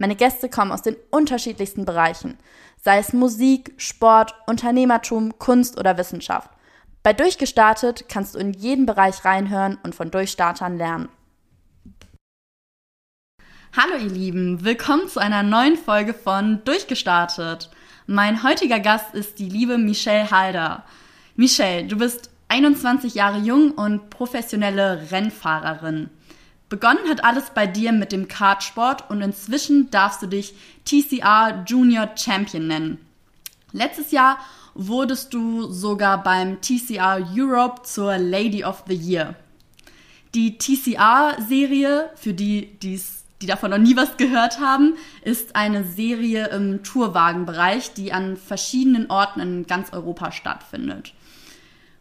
Meine Gäste kommen aus den unterschiedlichsten Bereichen, sei es Musik, Sport, Unternehmertum, Kunst oder Wissenschaft. Bei Durchgestartet kannst du in jeden Bereich reinhören und von Durchstartern lernen. Hallo ihr Lieben, willkommen zu einer neuen Folge von Durchgestartet. Mein heutiger Gast ist die liebe Michelle Halder. Michelle, du bist 21 Jahre jung und professionelle Rennfahrerin. Begonnen hat alles bei dir mit dem Kartsport und inzwischen darfst du dich TCR Junior Champion nennen. Letztes Jahr wurdest du sogar beim TCR Europe zur Lady of the Year. Die TCR-Serie, für die, die's, die davon noch nie was gehört haben, ist eine Serie im Tourwagenbereich, die an verschiedenen Orten in ganz Europa stattfindet.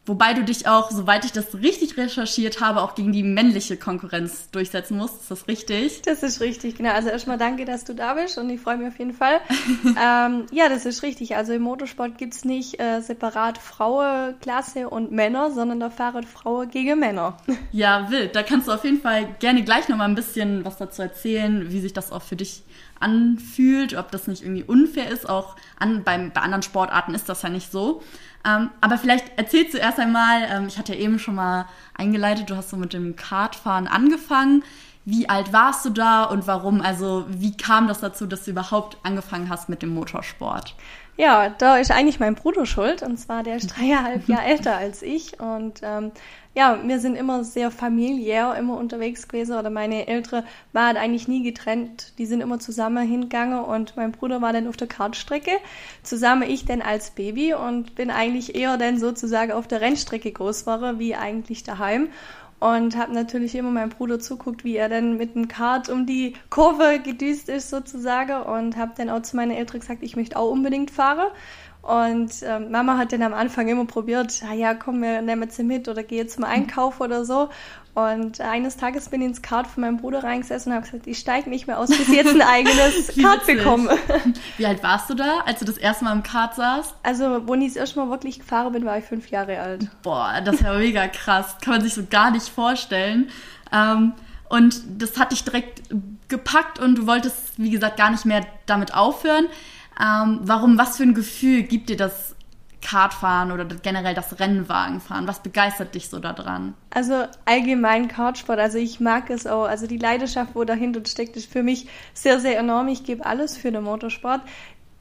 Wobei du dich auch, soweit ich das richtig recherchiert habe, auch gegen die männliche Konkurrenz durchsetzen musst. Ist das richtig? Das ist richtig, genau. Also erstmal danke, dass du da bist und ich freue mich auf jeden Fall. ähm, ja, das ist richtig. Also im Motorsport gibt's nicht äh, separat Frauenklasse und Männer, sondern da fahren Frauen gegen Männer. ja, wild. Da kannst du auf jeden Fall gerne gleich nochmal ein bisschen was dazu erzählen, wie sich das auch für dich anfühlt, ob das nicht irgendwie unfair ist. Auch an, beim, bei anderen Sportarten ist das ja nicht so. Ähm, aber vielleicht erzählst du erst einmal, ähm, ich hatte ja eben schon mal eingeleitet, du hast so mit dem Kartfahren angefangen. Wie alt warst du da und warum? Also wie kam das dazu, dass du überhaupt angefangen hast mit dem Motorsport? Ja, da ist eigentlich mein Bruder schuld. Und zwar, der ist dreieinhalb Jahre älter als ich. Und ähm, ja, wir sind immer sehr familiär immer unterwegs gewesen. Oder meine Ältere war halt eigentlich nie getrennt. Die sind immer zusammen hingegangen. Und mein Bruder war dann auf der Kartstrecke. Zusammen ich dann als Baby. Und bin eigentlich eher dann sozusagen auf der Rennstrecke groß wie eigentlich daheim und habe natürlich immer meinem Bruder zuguckt, wie er dann mit dem Kart um die Kurve gedüst ist sozusagen und habe dann auch zu meiner Eltern gesagt, ich möchte auch unbedingt fahren und ähm, Mama hat dann am Anfang immer probiert, ah ja, komm, wir nehmen sie mit oder geh zum Einkauf oder so. Und eines Tages bin ich ins Kart von meinem Bruder reingesessen und habe gesagt, ich steige nicht mehr aus, bis ich jetzt ein eigenes Kart bekomme. Wie alt warst du da, als du das erste Mal im Kart saßt? Also, wo ich das erste Mal wirklich gefahren bin, war ich fünf Jahre alt. Boah, das ist ja mega krass. Kann man sich so gar nicht vorstellen. Ähm, und das hat dich direkt gepackt und du wolltest, wie gesagt, gar nicht mehr damit aufhören. Ähm, warum, was für ein Gefühl gibt dir das Kartfahren oder generell das Rennwagenfahren? Was begeistert dich so daran? Also allgemein Kartsport, also ich mag es auch. Also die Leidenschaft, wo dahinter steckt, ist für mich sehr, sehr enorm. Ich gebe alles für den Motorsport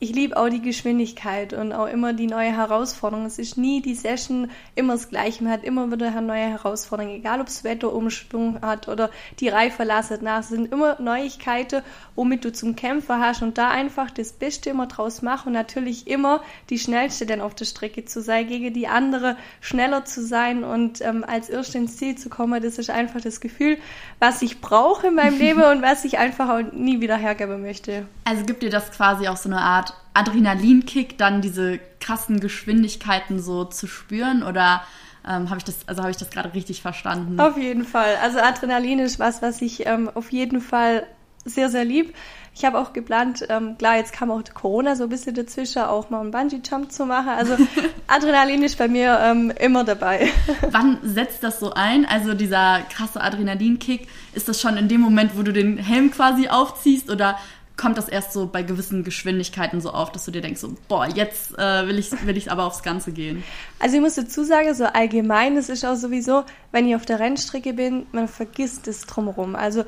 ich liebe auch die Geschwindigkeit und auch immer die neue Herausforderung. Es ist nie die Session immer das Gleiche. Man hat immer wieder eine neue Herausforderung. Egal, ob das Wetter Umschwung hat oder die Reife lasset nach. Es sind immer Neuigkeiten, womit du zum Kämpfer hast und da einfach das Beste immer draus machen und natürlich immer die Schnellste denn auf der Strecke zu sein, gegen die andere schneller zu sein und ähm, als Erste ins Ziel zu kommen. Das ist einfach das Gefühl, was ich brauche in meinem Leben und was ich einfach auch nie wieder hergeben möchte. Also gibt dir das quasi auch so eine Art Adrenalinkick, dann diese krassen Geschwindigkeiten so zu spüren oder ähm, habe ich das, also habe ich das gerade richtig verstanden? Auf jeden Fall. Also Adrenalin ist was, was ich ähm, auf jeden Fall sehr, sehr lieb. Ich habe auch geplant, ähm, klar, jetzt kam auch Corona so ein bisschen dazwischen, auch mal einen Bungee-Jump zu machen. Also Adrenalin ist bei mir ähm, immer dabei. Wann setzt das so ein? Also dieser krasse Adrenalinkick, ist das schon in dem Moment, wo du den Helm quasi aufziehst oder kommt das erst so bei gewissen Geschwindigkeiten so auf, dass du dir denkst, so, boah, jetzt äh, will ich will ich aber aufs Ganze gehen. Also ich muss dazu sagen, so allgemein, es ist auch sowieso, wenn ich auf der Rennstrecke bin, man vergisst es drumherum. Also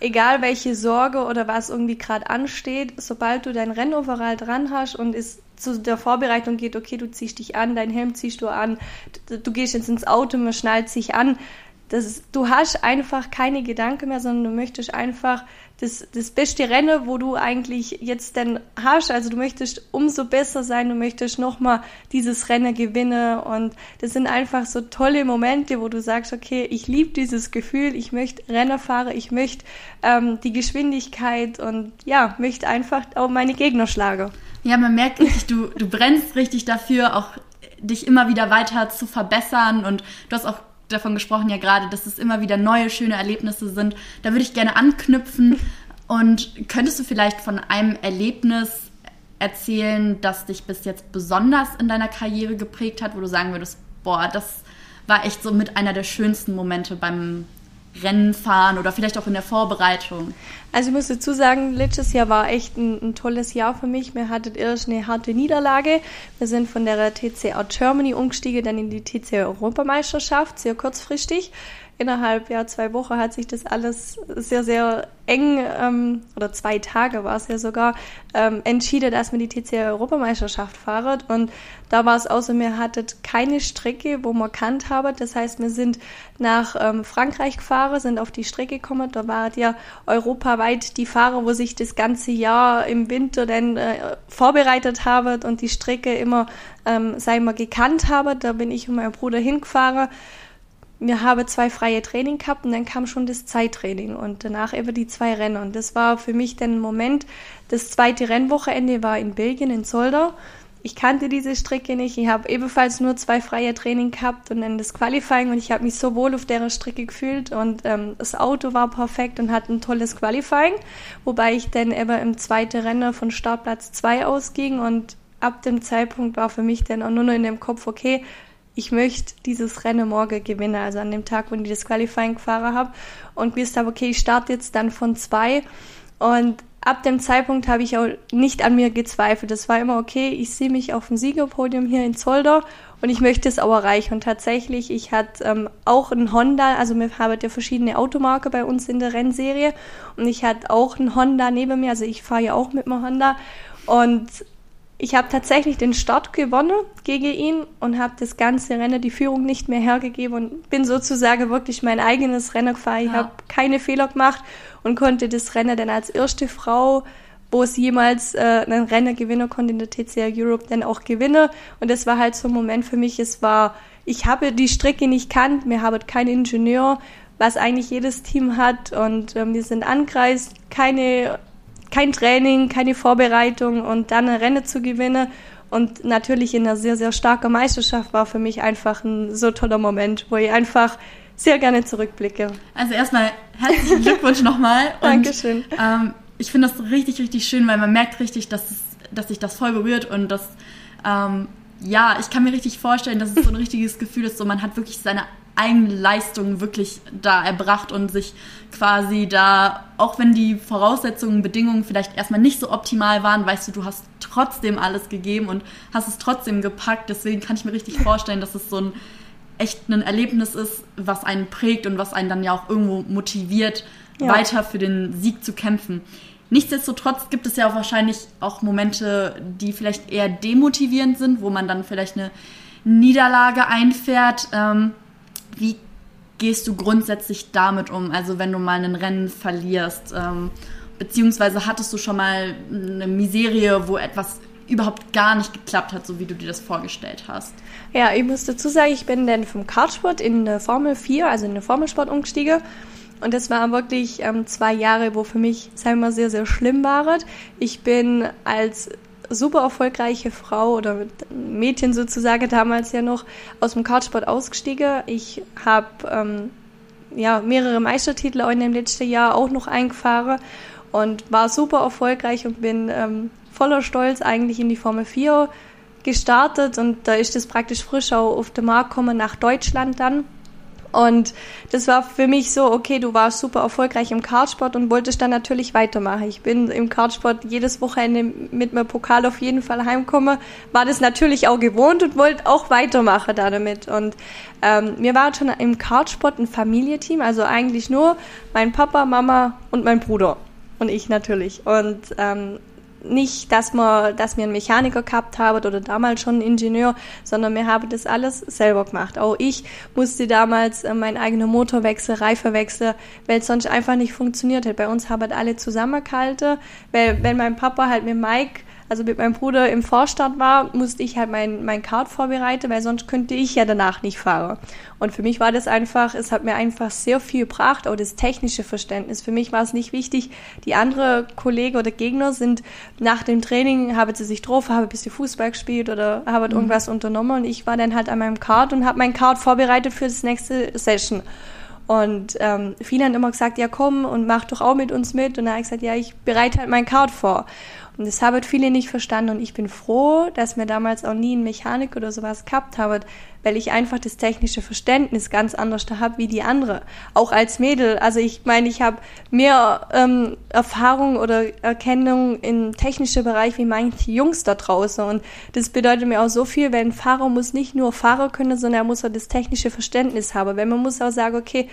egal welche Sorge oder was irgendwie gerade ansteht, sobald du dein Rennoverall dran hast und es zu der Vorbereitung geht, okay, du ziehst dich an, dein Helm ziehst du an, du gehst jetzt ins Auto, man schnallt sich an, das, du hast einfach keine Gedanken mehr, sondern du möchtest einfach das, das beste Rennen, wo du eigentlich jetzt denn hast. Also du möchtest umso besser sein, du möchtest nochmal dieses Rennen gewinnen. Und das sind einfach so tolle Momente, wo du sagst, okay, ich liebe dieses Gefühl, ich möchte Rennen fahren, ich möchte ähm, die Geschwindigkeit und ja, möchte einfach auch meine Gegner schlagen. Ja, man merkt richtig, du, du brennst richtig dafür, auch dich immer wieder weiter zu verbessern und du hast auch davon gesprochen ja gerade, dass es immer wieder neue, schöne Erlebnisse sind. Da würde ich gerne anknüpfen. Und könntest du vielleicht von einem Erlebnis erzählen, das dich bis jetzt besonders in deiner Karriere geprägt hat, wo du sagen würdest, boah, das war echt so mit einer der schönsten Momente beim Rennen fahren oder vielleicht auch in der Vorbereitung? Also ich muss dazu sagen, letztes Jahr war echt ein, ein tolles Jahr für mich. Wir hatten erst eine harte Niederlage. Wir sind von der TCR Germany umgestiegen, dann in die TCR Europameisterschaft, sehr kurzfristig innerhalb ja zwei Wochen hat sich das alles sehr, sehr eng, ähm, oder zwei Tage war es ja sogar, ähm, entschieden, dass wir die TCR-Europameisterschaft fahren. Und da war es auch so, wir hatten keine Strecke, wo wir kannt haben. Das heißt, wir sind nach ähm, Frankreich gefahren, sind auf die Strecke gekommen. Da waren ja europaweit die Fahrer, wo sich das ganze Jahr im Winter dann äh, vorbereitet haben und die Strecke immer, ähm, sagen wir, gekannt haben. Da bin ich und mein Bruder hingefahren wir haben zwei freie Training gehabt und dann kam schon das Zeittraining und danach eben die zwei Rennen. Und das war für mich dann ein Moment, das zweite Rennwochenende war in Belgien, in Zolder. Ich kannte diese Strecke nicht. Ich habe ebenfalls nur zwei freie Training gehabt und dann das Qualifying und ich habe mich so wohl auf der Strecke gefühlt und ähm, das Auto war perfekt und hatte ein tolles Qualifying, wobei ich dann eben im zweiten Rennen von Startplatz zwei ausging und ab dem Zeitpunkt war für mich dann auch nur noch in dem Kopf, okay, ich möchte dieses Rennen morgen gewinnen, also an dem Tag, wo ich das Qualifying gefahren habe. Und gewusst habe, okay, ich starte jetzt dann von zwei. Und ab dem Zeitpunkt habe ich auch nicht an mir gezweifelt. Das war immer okay, ich sehe mich auf dem Siegerpodium hier in Zolder und ich möchte es auch erreichen. Und tatsächlich, ich hatte ähm, auch ein Honda, also wir haben ja verschiedene Automarke bei uns in der Rennserie und ich hatte auch ein Honda neben mir, also ich fahre ja auch mit einem Honda und ich habe tatsächlich den Start gewonnen gegen ihn und habe das ganze Rennen, die Führung nicht mehr hergegeben und bin sozusagen wirklich mein eigenes Rennen gefahren. Ich ja. habe keine Fehler gemacht und konnte das Rennen dann als erste Frau, wo es jemals äh, ein Rennen gewinnen konnte in der TCR Europe, dann auch gewinnen. Und das war halt so ein Moment für mich. Es war, ich habe die Strecke nicht kannt, wir haben keinen Ingenieur, was eigentlich jedes Team hat und äh, wir sind angereist, keine kein Training, keine Vorbereitung und dann ein Rennen zu gewinnen und natürlich in einer sehr, sehr starken Meisterschaft war für mich einfach ein so toller Moment, wo ich einfach sehr gerne zurückblicke. Also erstmal herzlichen Glückwunsch nochmal. Dankeschön. Ähm, ich finde das richtig, richtig schön, weil man merkt richtig, dass, es, dass sich das voll berührt und dass, ähm, ja, ich kann mir richtig vorstellen, dass es so ein richtiges Gefühl ist, so man hat wirklich seine Eigenleistung wirklich da erbracht und sich quasi da, auch wenn die Voraussetzungen, Bedingungen vielleicht erstmal nicht so optimal waren, weißt du, du hast trotzdem alles gegeben und hast es trotzdem gepackt. Deswegen kann ich mir richtig vorstellen, dass es so ein echt ein Erlebnis ist, was einen prägt und was einen dann ja auch irgendwo motiviert, ja. weiter für den Sieg zu kämpfen. Nichtsdestotrotz gibt es ja auch wahrscheinlich auch Momente, die vielleicht eher demotivierend sind, wo man dann vielleicht eine Niederlage einfährt. Ähm, wie gehst du grundsätzlich damit um? Also wenn du mal ein Rennen verlierst, ähm, beziehungsweise hattest du schon mal eine Miserie, wo etwas überhaupt gar nicht geklappt hat, so wie du dir das vorgestellt hast? Ja, ich muss dazu sagen, ich bin dann vom Kartsport in eine Formel 4, also in den Formelsport umgestiegen. Und das waren wirklich ähm, zwei Jahre, wo für mich, sagen wir mal, sehr, sehr schlimm waren. Ich bin als super erfolgreiche Frau oder Mädchen sozusagen damals ja noch aus dem Kartsport ausgestiegen. Ich habe ähm, ja, mehrere Meistertitel in dem letzten Jahr auch noch eingefahren und war super erfolgreich und bin ähm, voller Stolz eigentlich in die Formel 4 gestartet und da ist es praktisch frisch auch auf den Markt gekommen nach Deutschland dann. Und das war für mich so, okay, du warst super erfolgreich im Kartsport und wolltest dann natürlich weitermachen. Ich bin im Kartsport jedes Wochenende mit meinem Pokal auf jeden Fall heimkomme, war das natürlich auch gewohnt und wollte auch weitermachen da damit. Und ähm, wir waren schon im Kartsport ein Familienteam, also eigentlich nur mein Papa, Mama und mein Bruder und ich natürlich. Und ähm, nicht, dass wir, dass wir einen Mechaniker gehabt haben oder damals schon einen Ingenieur, sondern wir haben das alles selber gemacht. Auch ich musste damals äh, meinen eigenen Motor wechseln, Reife wechseln, weil es sonst einfach nicht funktioniert hat. Bei uns haben alle zusammengehalten, weil wenn mein Papa halt mit Mike also mit meinem Bruder im Vorstand war, musste ich halt mein, mein Kart vorbereiten, weil sonst könnte ich ja danach nicht fahren. Und für mich war das einfach, es hat mir einfach sehr viel gebracht, auch das technische Verständnis. Für mich war es nicht wichtig, die andere Kollegen oder Gegner sind nach dem Training, haben sie sich drauf, haben ein bisschen Fußball gespielt oder haben mhm. irgendwas unternommen und ich war dann halt an meinem Kart und habe mein Kart vorbereitet für das nächste Session. Und ähm, viele haben immer gesagt, ja komm und mach doch auch mit uns mit. Und dann habe ich gesagt, ja, ich bereite halt mein Kart vor. Und das haben viele nicht verstanden und ich bin froh, dass mir damals auch nie ein Mechanik oder sowas gehabt habe, weil ich einfach das technische Verständnis ganz anders da habe wie die andere. Auch als Mädel. Also ich meine, ich habe mehr ähm, Erfahrung oder Erkennung im technischen Bereich wie manche Jungs da draußen. Und das bedeutet mir auch so viel, weil ein Fahrer muss nicht nur Fahrer können, sondern er muss auch das technische Verständnis haben. Weil man muss auch sagen, okay,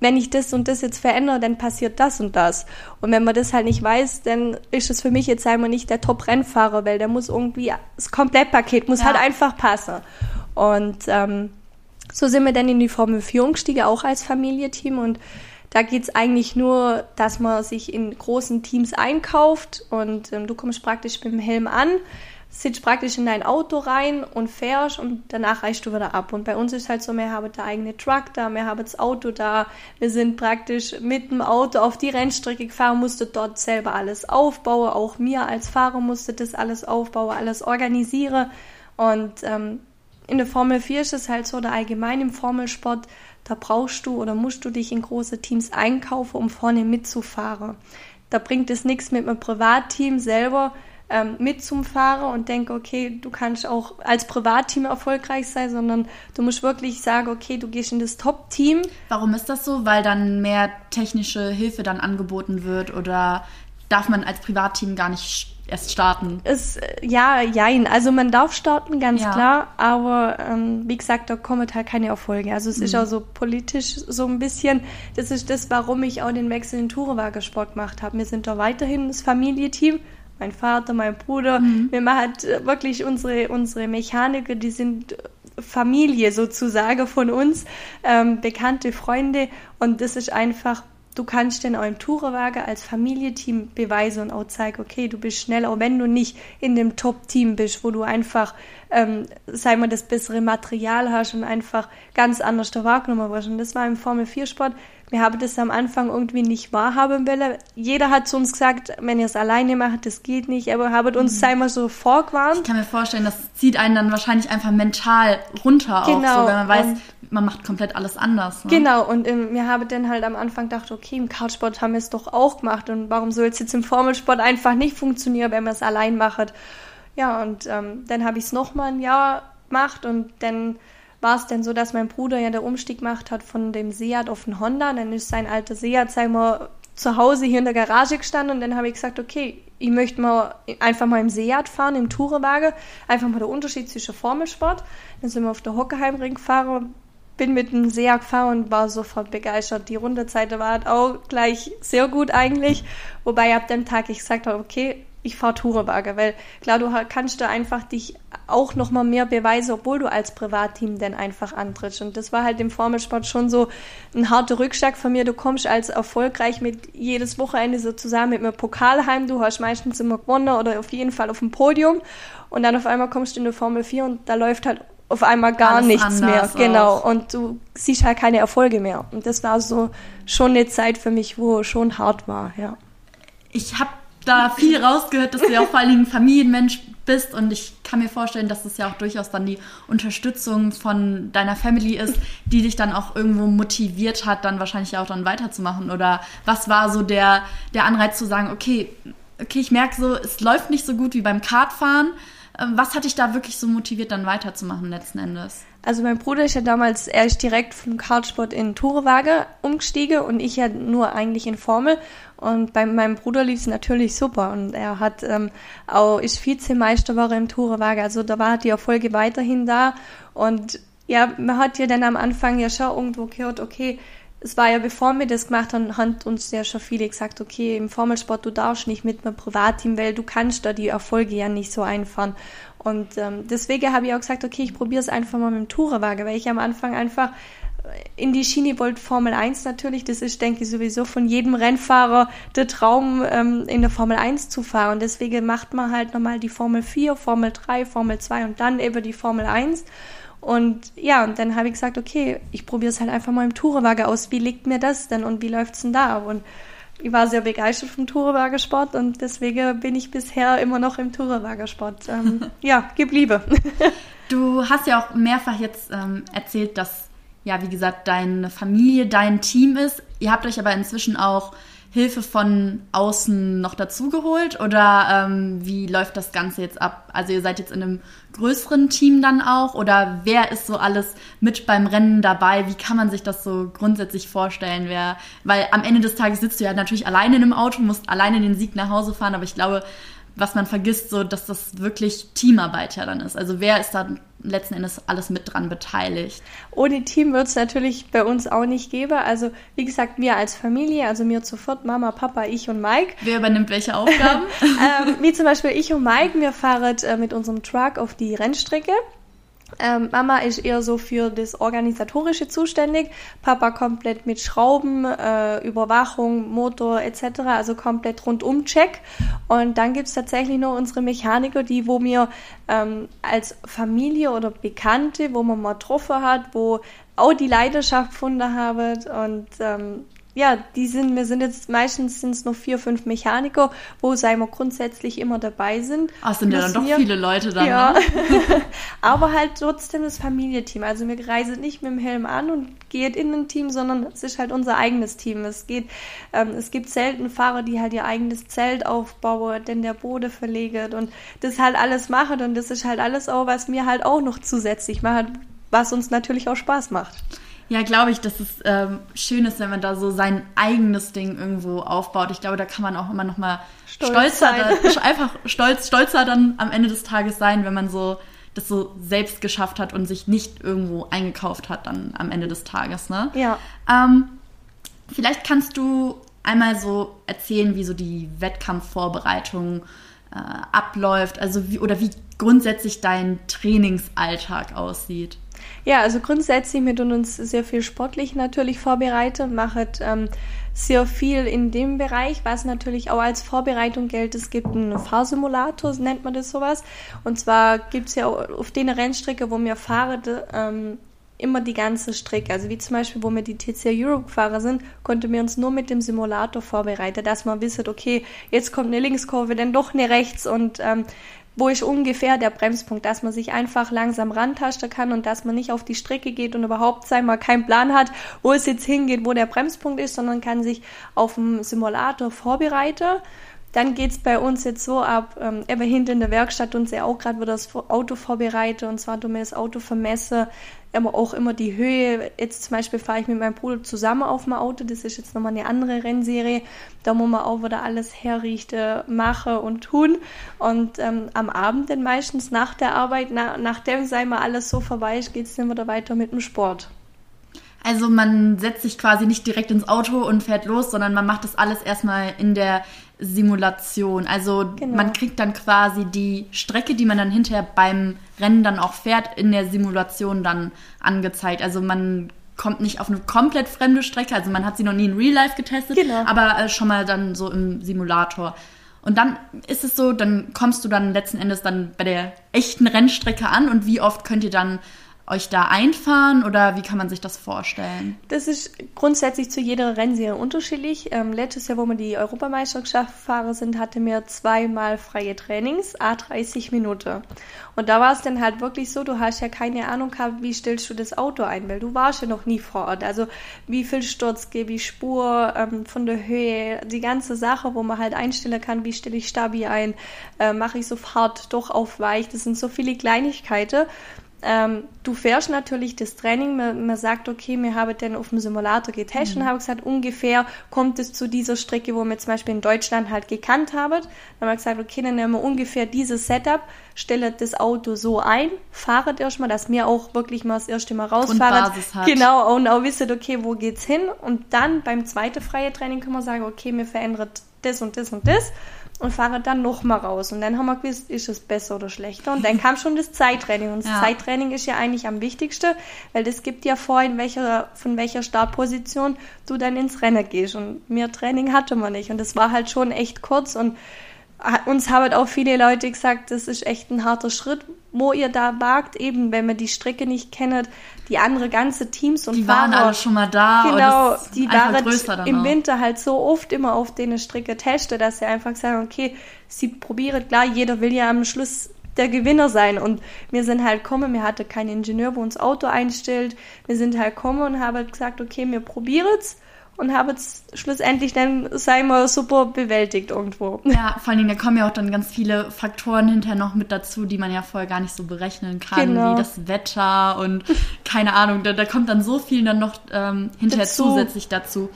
wenn ich das und das jetzt verändere, dann passiert das und das. Und wenn man das halt nicht weiß, dann ist es für mich jetzt einmal nicht der Top-Rennfahrer, weil der muss irgendwie, das Komplettpaket muss ja. halt einfach passen. Und ähm, so sind wir dann in die Formel 4 umgestiegen, auch als Familienteam. Und da geht's eigentlich nur, dass man sich in großen Teams einkauft und ähm, du kommst praktisch mit dem Helm an sitzt praktisch in dein Auto rein und fährst und danach reichst du wieder ab. Und bei uns ist halt so, wir haben der eigene Truck da, wir haben das Auto da, wir sind praktisch mit dem Auto auf die Rennstrecke gefahren, musste dort selber alles aufbauen, auch mir als Fahrer musste das alles aufbauen, alles organisieren und ähm, in der Formel 4 ist es halt so, oder allgemein im Formelsport, da brauchst du oder musst du dich in große Teams einkaufen, um vorne mitzufahren. Da bringt es nichts mit einem Privatteam selber, ähm, mit zum Fahrer und denke, okay, du kannst auch als Privatteam erfolgreich sein, sondern du musst wirklich sagen, okay, du gehst in das Top-Team. Warum ist das so? Weil dann mehr technische Hilfe dann angeboten wird oder darf man als Privatteam gar nicht erst starten? Es, ja, jein. Also man darf starten, ganz ja. klar, aber ähm, wie gesagt, da kommen halt keine Erfolge. Also es mhm. ist auch so politisch so ein bisschen, das ist das, warum ich auch den Wechsel in Tourenwagensport gemacht habe. Wir sind da weiterhin das Familienteam, mein Vater, mein Bruder. Mhm. Wir machen halt äh, wirklich unsere, unsere Mechaniker, die sind Familie sozusagen von uns, ähm, bekannte Freunde und das ist einfach, du kannst auch im Tourenwagen als Familienteam beweisen und auch zeigen, okay, du bist schnell, auch wenn du nicht in dem Top-Team bist, wo du einfach, ähm, sagen wir, das bessere Material hast und einfach ganz anders da wahrgenommen wirst. Und das war im Formel-4-Sport wir haben das am Anfang irgendwie nicht wahrhaben wollen. Jeder hat zu uns gesagt, wenn ihr es alleine macht, das geht nicht, aber habt uns mhm. einmal so vorgewarnt. Ich kann mir vorstellen, das zieht einen dann wahrscheinlich einfach mental runter genau. auch, so, wenn man weiß, man macht komplett alles anders. Ne? Genau, und ähm, wir haben dann halt am Anfang gedacht, okay, im Kartsport haben wir es doch auch gemacht und warum soll es jetzt im Formelsport einfach nicht funktionieren, wenn man es allein macht? Ja, und ähm, dann habe ich es nochmal ein Jahr gemacht und dann war es denn so, dass mein Bruder ja der Umstieg gemacht hat von dem Seat auf den Honda. Dann ist sein alter Seat, sagen wir, zu Hause hier in der Garage gestanden und dann habe ich gesagt, okay, ich möchte mal einfach mal im Seat fahren, im Tourenwagen, einfach mal der Unterschied zwischen Formelsport. Dann sind wir auf der Hockeheimring gefahren, bin mit dem Seat gefahren und war sofort begeistert. Die Rundezeit war auch gleich sehr gut eigentlich, wobei ab dem Tag ich gesagt habe, okay, ich fahre Tourenwagen, weil klar, du kannst da einfach dich auch noch mal mehr beweisen, obwohl du als Privatteam dann einfach antrittst. Und das war halt im Formelsport schon so ein harter Rückschlag von mir. Du kommst als erfolgreich mit jedes Wochenende so zusammen mit einem Pokal heim. Du hast meistens immer gewonnen oder auf jeden Fall auf dem Podium. Und dann auf einmal kommst du in die Formel 4 und da läuft halt auf einmal gar Alles nichts mehr. Auch. Genau. Und du siehst halt keine Erfolge mehr. Und das war so schon eine Zeit für mich, wo schon hart war, ja. Ich habe da viel rausgehört, dass du ja auch vor allen Dingen Familienmensch bist. Und ich kann mir vorstellen, dass es ja auch durchaus dann die Unterstützung von deiner Family ist, die dich dann auch irgendwo motiviert hat, dann wahrscheinlich auch dann weiterzumachen. Oder was war so der, der Anreiz zu sagen, okay, okay, ich merke so, es läuft nicht so gut wie beim Kartfahren, was hat dich da wirklich so motiviert, dann weiterzumachen letzten Endes? Also mein Bruder ist ja damals erst direkt vom Kartsport in Tourewaage umgestiegen und ich ja nur eigentlich in Formel. Und bei meinem Bruder lief es natürlich super und er hat ähm, auch ist Vizemeister war im Tourewaage. Also da war die Erfolge weiterhin da und ja, man hat ja dann am Anfang ja schon irgendwo gehört, okay, es war ja, bevor wir das gemacht haben, haben uns ja schon viele gesagt, okay, im Formelsport, du darfst nicht mit einem Privatteam, weil du kannst da die Erfolge ja nicht so einfahren. Und ähm, deswegen habe ich auch gesagt, okay, ich probiere es einfach mal mit dem Tourenwagen, weil ich am Anfang einfach in die Schiene wollte Formel 1 natürlich. Das ist, denke ich, sowieso von jedem Rennfahrer der Traum, ähm, in der Formel 1 zu fahren. Und deswegen macht man halt nochmal die Formel 4, Formel 3, Formel 2 und dann eben die Formel 1. Und ja, und dann habe ich gesagt, okay, ich probiere es halt einfach mal im Tourenwagen aus. Wie liegt mir das denn und wie läuft's denn da? Und ich war sehr begeistert vom Tourenwagensport und deswegen bin ich bisher immer noch im Tourenwagensport ähm, ja, geblieben. du hast ja auch mehrfach jetzt ähm, erzählt, dass ja, wie gesagt, deine Familie, dein Team ist. Ihr habt euch aber inzwischen auch Hilfe von außen noch dazugeholt oder ähm, wie läuft das Ganze jetzt ab? Also ihr seid jetzt in einem größeren Team dann auch oder wer ist so alles mit beim Rennen dabei? Wie kann man sich das so grundsätzlich vorstellen? Wer, weil am Ende des Tages sitzt du ja natürlich alleine in einem Auto, musst alleine den Sieg nach Hause fahren, aber ich glaube, was man vergisst, so dass das wirklich Teamarbeit ja dann ist. Also wer ist da letzten Endes alles mit dran beteiligt? Ohne Team wird es natürlich bei uns auch nicht geben. Also wie gesagt, wir als Familie, also mir sofort Mama, Papa, ich und Mike. Wer übernimmt welche Aufgaben? ähm, wie zum Beispiel ich und Mike, wir fahren äh, mit unserem Truck auf die Rennstrecke. Ähm, Mama ist eher so für das Organisatorische zuständig, Papa komplett mit Schrauben, äh, Überwachung, Motor etc., also komplett rundum Check. Und dann gibt's tatsächlich noch unsere Mechaniker, die, wo mir ähm, als Familie oder Bekannte, wo man mal getroffen hat, wo auch die Leidenschaft gefunden haben und ähm, ja, die sind, wir sind jetzt meistens sind es noch vier, fünf Mechaniker, wo sagen wir grundsätzlich immer dabei sind. Ach, sind ja dann doch wir, viele Leute da. Ja. Ne? Aber halt trotzdem das Familienteam. Also wir reisen nicht mit dem Helm an und gehen in ein Team, sondern es ist halt unser eigenes Team. Es geht, ähm, es gibt selten Fahrer, die halt ihr eigenes Zelt aufbauen, denn der Boden verlegt und das halt alles machen und das ist halt alles auch, was mir halt auch noch zusätzlich macht, was uns natürlich auch Spaß macht. Ja, glaube ich, dass es ähm, schön ist, wenn man da so sein eigenes Ding irgendwo aufbaut. Ich glaube, da kann man auch immer noch mal stolz stolzer, da, einfach stolz, stolzer dann am Ende des Tages sein, wenn man so das so selbst geschafft hat und sich nicht irgendwo eingekauft hat dann am Ende des Tages. Ne? Ja. Ähm, vielleicht kannst du einmal so erzählen, wie so die Wettkampfvorbereitung äh, abläuft, also wie oder wie grundsätzlich dein Trainingsalltag aussieht. Ja, also grundsätzlich mit uns sehr viel sportlich natürlich vorbereitet, macht ähm, sehr viel in dem Bereich, was natürlich auch als Vorbereitung gilt. Es gibt einen Fahrsimulator, nennt man das sowas. Und zwar gibt es ja auf den Rennstrecke, wo wir fahren, ähm, immer die ganze Strecke. Also wie zum Beispiel, wo wir die TC Europe gefahren sind, konnten wir uns nur mit dem Simulator vorbereiten, dass man wisset, okay, jetzt kommt eine Linkskurve, dann doch eine rechts und ähm, wo ist ungefähr der Bremspunkt, dass man sich einfach langsam rantasten kann und dass man nicht auf die Strecke geht und überhaupt, sei mal, keinen Plan hat, wo es jetzt hingeht, wo der Bremspunkt ist, sondern kann sich auf dem Simulator vorbereiten. Dann geht's bei uns jetzt so ab, ähm, eben hinten in der Werkstatt uns ja auch gerade wieder das Auto vorbereite und zwar du mir das Auto vermesse, aber auch immer die Höhe. Jetzt zum Beispiel fahre ich mit meinem Bruder zusammen auf dem Auto. Das ist jetzt nochmal eine andere Rennserie. Da muss man auch wieder alles herrichten, machen und tun. Und ähm, am Abend dann meistens nach der Arbeit, na, nachdem sei mal alles so vorbei ist, geht es dann wieder weiter mit dem Sport. Also man setzt sich quasi nicht direkt ins Auto und fährt los, sondern man macht das alles erstmal in der Simulation. Also genau. man kriegt dann quasi die Strecke, die man dann hinterher beim Rennen dann auch fährt, in der Simulation dann angezeigt. Also man kommt nicht auf eine komplett fremde Strecke, also man hat sie noch nie in Real Life getestet, genau. aber äh, schon mal dann so im Simulator. Und dann ist es so, dann kommst du dann letzten Endes dann bei der echten Rennstrecke an und wie oft könnt ihr dann euch da einfahren oder wie kann man sich das vorstellen? Das ist grundsätzlich zu jeder Rennserie unterschiedlich. Ähm, letztes Jahr, wo wir die Europameisterschaft fahren sind, hatte mir zweimal freie Trainings, a 30 Minuten. Und da war es dann halt wirklich so, du hast ja keine Ahnung gehabt, wie stellst du das Auto ein, weil du warst ja noch nie vor Ort. Also wie viel Sturz gebe ich Spur ähm, von der Höhe, die ganze Sache, wo man halt einstellen kann, wie stelle ich Stabi ein, äh, mache ich so Fahrt doch auf weich. Das sind so viele Kleinigkeiten ähm, du fährst natürlich das Training, man, man sagt, okay, wir haben den auf dem Simulator getestet mhm. und haben gesagt, ungefähr kommt es zu dieser Strecke, wo wir zum Beispiel in Deutschland halt gekannt haben. Dann haben wir gesagt, okay, dann nehmen wir ungefähr dieses Setup, stellen das Auto so ein, fahren erstmal, dass wir auch wirklich mal das erste Mal rausfahren. Genau, und auch wissen, okay, wo geht's hin? Und dann beim zweiten freien Training können wir sagen, okay, wir verändern das und das und das und fahre dann nochmal raus. Und dann haben wir gewusst, ist es besser oder schlechter. Und dann kam schon das Zeittraining. Und das ja. Zeittraining ist ja eigentlich am wichtigsten, weil das gibt ja vor, in welcher, von welcher Startposition du dann ins Rennen gehst. Und mehr Training hatte man nicht. Und das war halt schon echt kurz. Und uns haben auch viele Leute gesagt, das ist echt ein harter Schritt, wo ihr da wagt, eben wenn man die Strecke nicht kennt, die andere ganze Teams und die Fahrer, waren alle schon mal da. Genau, die waren im. Winter halt so oft immer auf den Strecke testen, dass sie einfach sagen, okay, sie probieren, klar, jeder will ja am Schluss der Gewinner sein und wir sind halt gekommen, wir hatten keinen Ingenieur, wo uns Auto einstellt, wir sind halt gekommen und haben gesagt, okay, wir probieren es und habe es schlussendlich dann, sei mal, super bewältigt irgendwo. Ja, vor allen Dingen, da kommen ja auch dann ganz viele Faktoren hinterher noch mit dazu, die man ja vorher gar nicht so berechnen kann, genau. wie das Wetter und keine Ahnung, da, da kommt dann so viel dann noch ähm, hinterher dazu. zusätzlich dazu.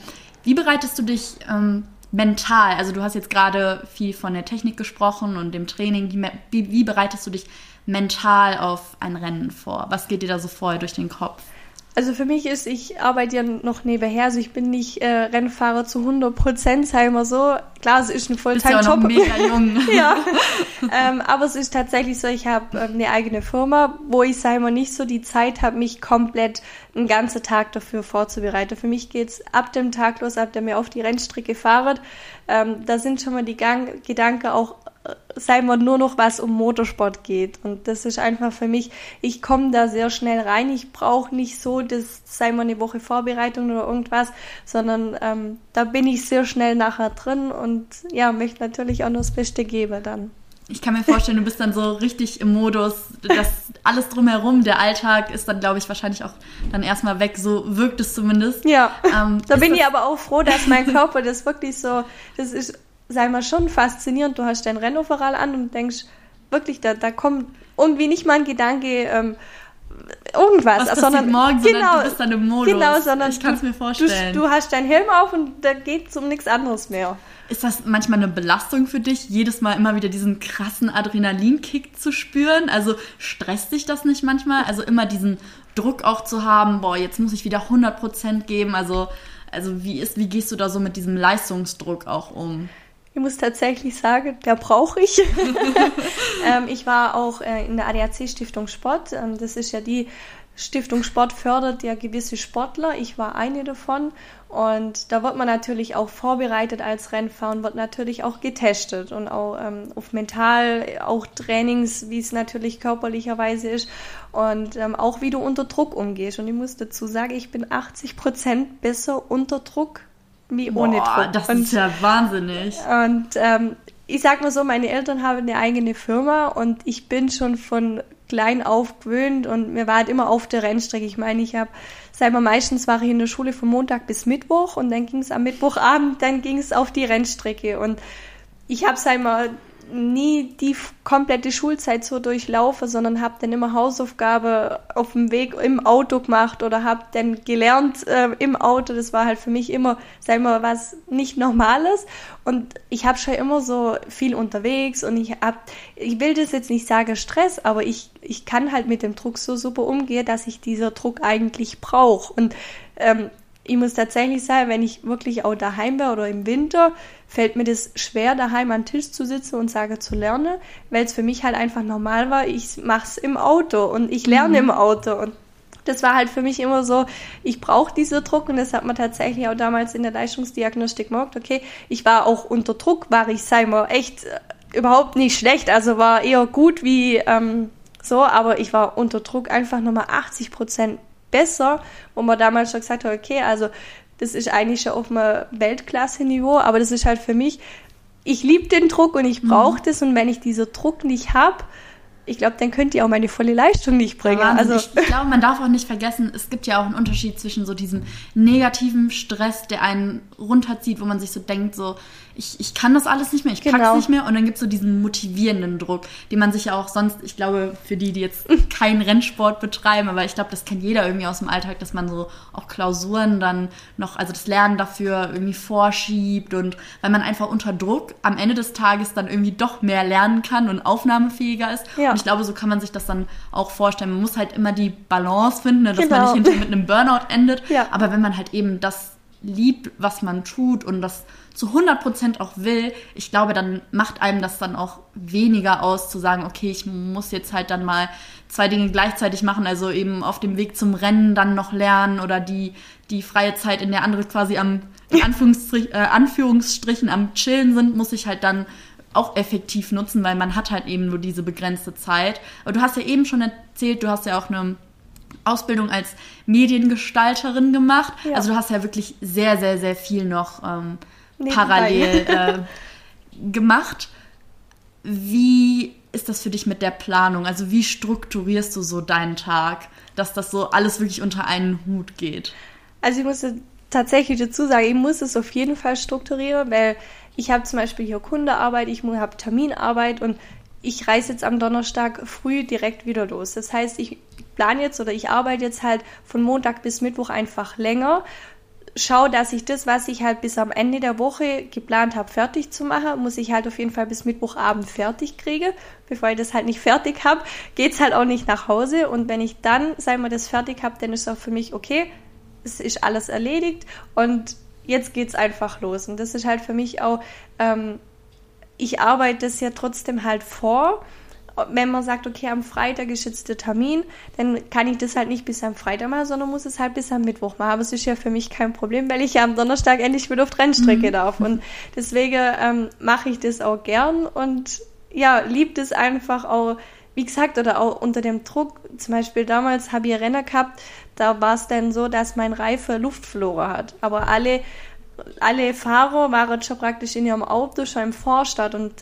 Wie bereitest du dich ähm, mental, also du hast jetzt gerade viel von der Technik gesprochen und dem Training, wie, wie bereitest du dich mental auf ein Rennen vor? Was geht dir da so vorher durch den Kopf? Also für mich ist, ich arbeite ja noch nebenher, also ich bin nicht äh, Rennfahrer zu 100 Prozent, sei mal so. Klar, es ist ein Volltime-Job. Ja, mega jung. ja, ähm, aber es ist tatsächlich so, ich habe ähm, eine eigene Firma, wo ich, sei mal, nicht so die Zeit habe, mich komplett einen ganzen Tag dafür vorzubereiten. Für mich geht's ab dem Tag los, ab dem wir auf die Rennstrecke fahren. Ähm, da sind schon mal die Gang Gedanken auch sei mal nur noch was um Motorsport geht. Und das ist einfach für mich, ich komme da sehr schnell rein. Ich brauche nicht so, das sei mal eine Woche Vorbereitung oder irgendwas, sondern ähm, da bin ich sehr schnell nachher drin und ja, möchte natürlich auch noch das Beste geben dann. Ich kann mir vorstellen, du bist dann so richtig im Modus, dass alles drumherum, der Alltag ist dann, glaube ich, wahrscheinlich auch dann erstmal weg. So wirkt es zumindest. Ja. Ähm, da bin ich aber auch froh, dass mein Körper das wirklich so, das ist sei mal schon faszinierend. Du hast dein Rennoverall an und denkst, wirklich, da, da kommt irgendwie nicht mal ein Gedanke, ähm, irgendwas, Was sondern morgen, genau, sondern du bist dann im Modus. Genau, sondern ich kann es mir vorstellen. Du, du, hast deinen Helm auf und da geht es um nichts anderes mehr. Ist das manchmal eine Belastung für dich, jedes Mal immer wieder diesen krassen Adrenalinkick zu spüren? Also stresst dich das nicht manchmal? Also immer diesen Druck auch zu haben, boah, jetzt muss ich wieder 100% geben. Also, also wie, ist, wie gehst du da so mit diesem Leistungsdruck auch um? Ich muss tatsächlich sagen, der brauche ich. ähm, ich war auch äh, in der ADAC Stiftung Sport. Ähm, das ist ja die Stiftung Sport fördert ja gewisse Sportler. Ich war eine davon. Und da wird man natürlich auch vorbereitet als Rennfahrer und wird natürlich auch getestet und auch ähm, auf mental, auch Trainings, wie es natürlich körperlicherweise ist und ähm, auch wie du unter Druck umgehst. Und ich muss dazu sagen, ich bin 80 Prozent besser unter Druck wie Boah, ohne Druck. Das und, ist ja wahnsinnig. Und ähm, ich sag mal so, meine Eltern haben eine eigene Firma und ich bin schon von klein auf gewöhnt und mir war halt immer auf der Rennstrecke. Ich meine, ich habe, mal meistens war ich in der Schule von Montag bis Mittwoch und dann ging es am Mittwochabend, dann ging es auf die Rennstrecke und ich habe seit mal nie die komplette Schulzeit so durchlaufe, sondern habe dann immer Hausaufgabe auf dem Weg im Auto gemacht oder habe dann gelernt äh, im Auto. Das war halt für mich immer, sag mal, was nicht Normales. Und ich habe schon immer so viel unterwegs und ich hab, ich will das jetzt nicht sagen Stress, aber ich, ich kann halt mit dem Druck so super umgehen, dass ich dieser Druck eigentlich brauche. Und ähm, ich muss tatsächlich sagen, wenn ich wirklich auch daheim wäre oder im Winter, fällt mir das schwer, daheim am Tisch zu sitzen und sage zu lernen, weil es für mich halt einfach normal war, ich mache es im Auto und ich lerne mhm. im Auto. Und das war halt für mich immer so, ich brauche diese Druck und das hat man tatsächlich auch damals in der Leistungsdiagnostik gemerkt, okay, ich war auch unter Druck, war ich, sei mal, echt äh, überhaupt nicht schlecht, also war eher gut wie ähm, so, aber ich war unter Druck einfach nochmal 80 Prozent besser, wo man damals schon gesagt hat, okay, also das ist eigentlich schon auf einem Weltklasse-Niveau, aber das ist halt für mich, ich liebe den Druck und ich brauche mhm. das und wenn ich diesen Druck nicht habe, ich glaube, dann könnt ihr auch meine volle Leistung nicht bringen. Also ich, ich glaube, man darf auch nicht vergessen, es gibt ja auch einen Unterschied zwischen so diesem negativen Stress, der einen runterzieht, wo man sich so denkt, so, ich, ich kann das alles nicht mehr, ich pack's Genau. nicht mehr. Und dann gibt es so diesen motivierenden Druck, den man sich ja auch sonst, ich glaube, für die, die jetzt keinen Rennsport betreiben, aber ich glaube, das kennt jeder irgendwie aus dem Alltag, dass man so auch Klausuren dann noch, also das Lernen dafür irgendwie vorschiebt und weil man einfach unter Druck am Ende des Tages dann irgendwie doch mehr lernen kann und aufnahmefähiger ist. Ja. Und ich glaube, so kann man sich das dann auch vorstellen. Man muss halt immer die Balance finden, ne, dass man Genau. nicht hinterher mit einem Burnout endet. Ja. Aber wenn man halt eben das liebt, was man tut und das zu 100% auch will, ich glaube, dann macht einem das dann auch weniger aus, zu sagen, okay, ich muss jetzt halt dann mal zwei Dinge gleichzeitig machen, also eben auf dem Weg zum Rennen dann noch lernen oder die, die freie Zeit, in der andere quasi am in Anführungsstrich, äh, Anführungsstrichen am Chillen sind, muss ich halt dann auch effektiv nutzen, weil man hat halt eben nur diese begrenzte Zeit. Aber du hast ja eben schon erzählt, du hast ja auch eine Ausbildung als Mediengestalterin gemacht. Ja. Also du hast ja wirklich sehr, sehr, sehr viel noch ähm. Parallel äh, gemacht. Wie ist das für dich mit der Planung? Also wie strukturierst du so deinen Tag, dass das so alles wirklich unter einen Hut geht? Also ich muss tatsächlich dazu sagen, ich muss es auf jeden Fall strukturieren, weil ich habe zum Beispiel hier Kundearbeit, ich habe Terminarbeit und ich reise jetzt am Donnerstag früh direkt wieder los. Das heißt, ich plane jetzt oder ich arbeite jetzt halt von Montag bis Mittwoch einfach länger. Schau, dass ich das, was ich halt bis am Ende der Woche geplant habe, fertig zu machen, muss ich halt auf jeden Fall bis Mittwochabend fertig kriege. Bevor ich das halt nicht fertig habe, geht's halt auch nicht nach Hause. Und wenn ich dann, sagen wir, das fertig habe, dann ist auch für mich okay, es ist alles erledigt und jetzt geht's einfach los. Und das ist halt für mich auch, ähm, ich arbeite das ja trotzdem halt vor. Wenn man sagt, okay, am Freitag ist jetzt der Termin, dann kann ich das halt nicht bis am Freitag machen, sondern muss es halt bis am Mittwoch machen. Aber es ist ja für mich kein Problem, weil ich ja am Donnerstag endlich wieder auf die Rennstrecke darf. Und deswegen ähm, mache ich das auch gern und ja, liebt es einfach auch, wie gesagt, oder auch unter dem Druck. Zum Beispiel damals habe ich Renner gehabt, da war es dann so, dass mein Reifen Luft verloren hat. Aber alle, alle Fahrer waren schon praktisch in ihrem Auto schon im Vorstadt und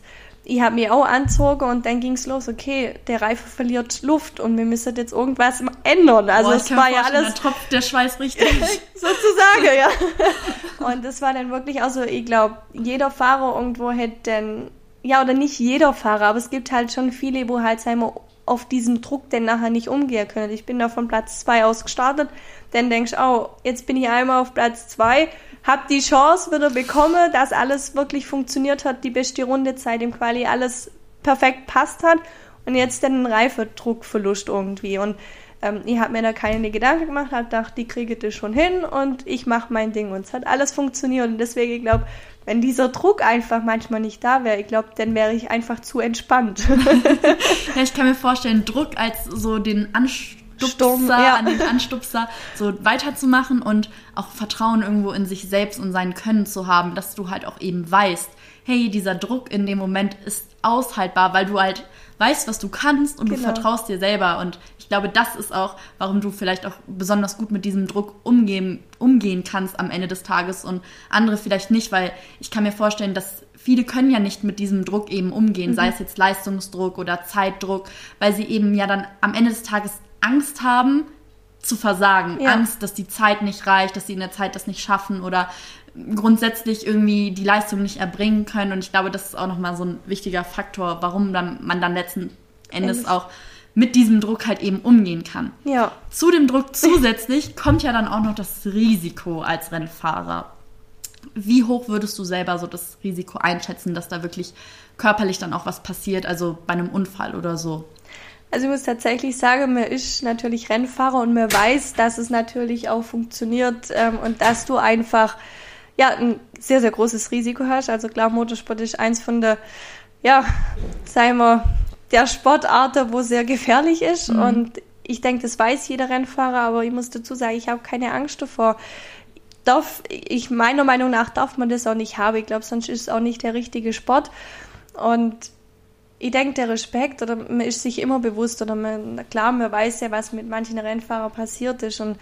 ich habe mich auch anzogen und dann ging es los, okay, der Reifen verliert Luft und wir müssen jetzt irgendwas ändern. Also Boah, es war ja alles. Der tropft der Schweiß richtig. sozusagen, ja. und das war dann wirklich auch so, ich glaube, jeder Fahrer irgendwo hätte dann, ja, oder nicht jeder Fahrer, aber es gibt halt schon viele, wo halt sagen wir, auf diesem Druck denn nachher nicht umgehen können. Ich bin da von Platz zwei aus gestartet, dann denkst du, oh, jetzt bin ich einmal auf Platz zwei habe die Chance wieder bekommen, dass alles wirklich funktioniert hat, die beste Runde Zeit im Quali, alles perfekt passt hat und jetzt dann den Reifedruckverlust irgendwie. Und ähm, ich habe mir da keine Gedanken gemacht, habe gedacht, die kriege ich schon hin und ich mache mein Ding. Und es hat alles funktioniert. Und deswegen, ich glaube, wenn dieser Druck einfach manchmal nicht da wäre, ich glaube, dann wäre ich einfach zu entspannt. ja, ich kann mir vorstellen, Druck als so den Anstoß Sturm, ja. an den Anstupser, so weiterzumachen und auch Vertrauen irgendwo in sich selbst und sein Können zu haben, dass du halt auch eben weißt, hey, dieser Druck in dem Moment ist aushaltbar, weil du halt weißt, was du kannst und du Genau. vertraust dir selber. Und ich glaube, das ist auch, warum du vielleicht auch besonders gut mit diesem Druck umgehen, umgehen kannst am Ende des Tages und andere vielleicht nicht, weil ich kann mir vorstellen, dass viele können ja nicht mit diesem Druck eben umgehen, Mhm. sei es jetzt Leistungsdruck oder Zeitdruck, weil sie eben ja dann am Ende des Tages Angst haben zu versagen. Ja. Angst, dass die Zeit nicht reicht, dass sie in der Zeit das nicht schaffen oder grundsätzlich irgendwie die Leistung nicht erbringen können. Und ich glaube, das ist auch nochmal so ein wichtiger Faktor, warum dann, man dann letzten Endes Endes. auch mit diesem Druck halt eben umgehen kann. ja. Zu dem Druck zusätzlich kommt ja dann auch noch das Risiko als Rennfahrer. Wie hoch würdest du selber so das Risiko einschätzen, dass da wirklich körperlich dann auch was passiert, also bei einem Unfall oder so? Also ich muss tatsächlich sagen, mir ist natürlich Rennfahrer und mir weiß, dass es natürlich auch funktioniert ähm, und dass du einfach ja ein sehr, sehr großes Risiko hast. Also klar, Motorsport ist eins von der, ja, sagen wir, der Sportarten, wo sehr gefährlich ist. Und ich denke, das weiß jeder Rennfahrer, aber ich muss dazu sagen, ich habe keine Angst davor. Darf, ich meiner Meinung nach darf man das auch nicht haben. Ich glaube, sonst ist es auch nicht der richtige Sport. Und ich denke, der Respekt, oder man ist sich immer bewusst, oder man, klar, man weiß ja, was mit manchen Rennfahrern passiert ist und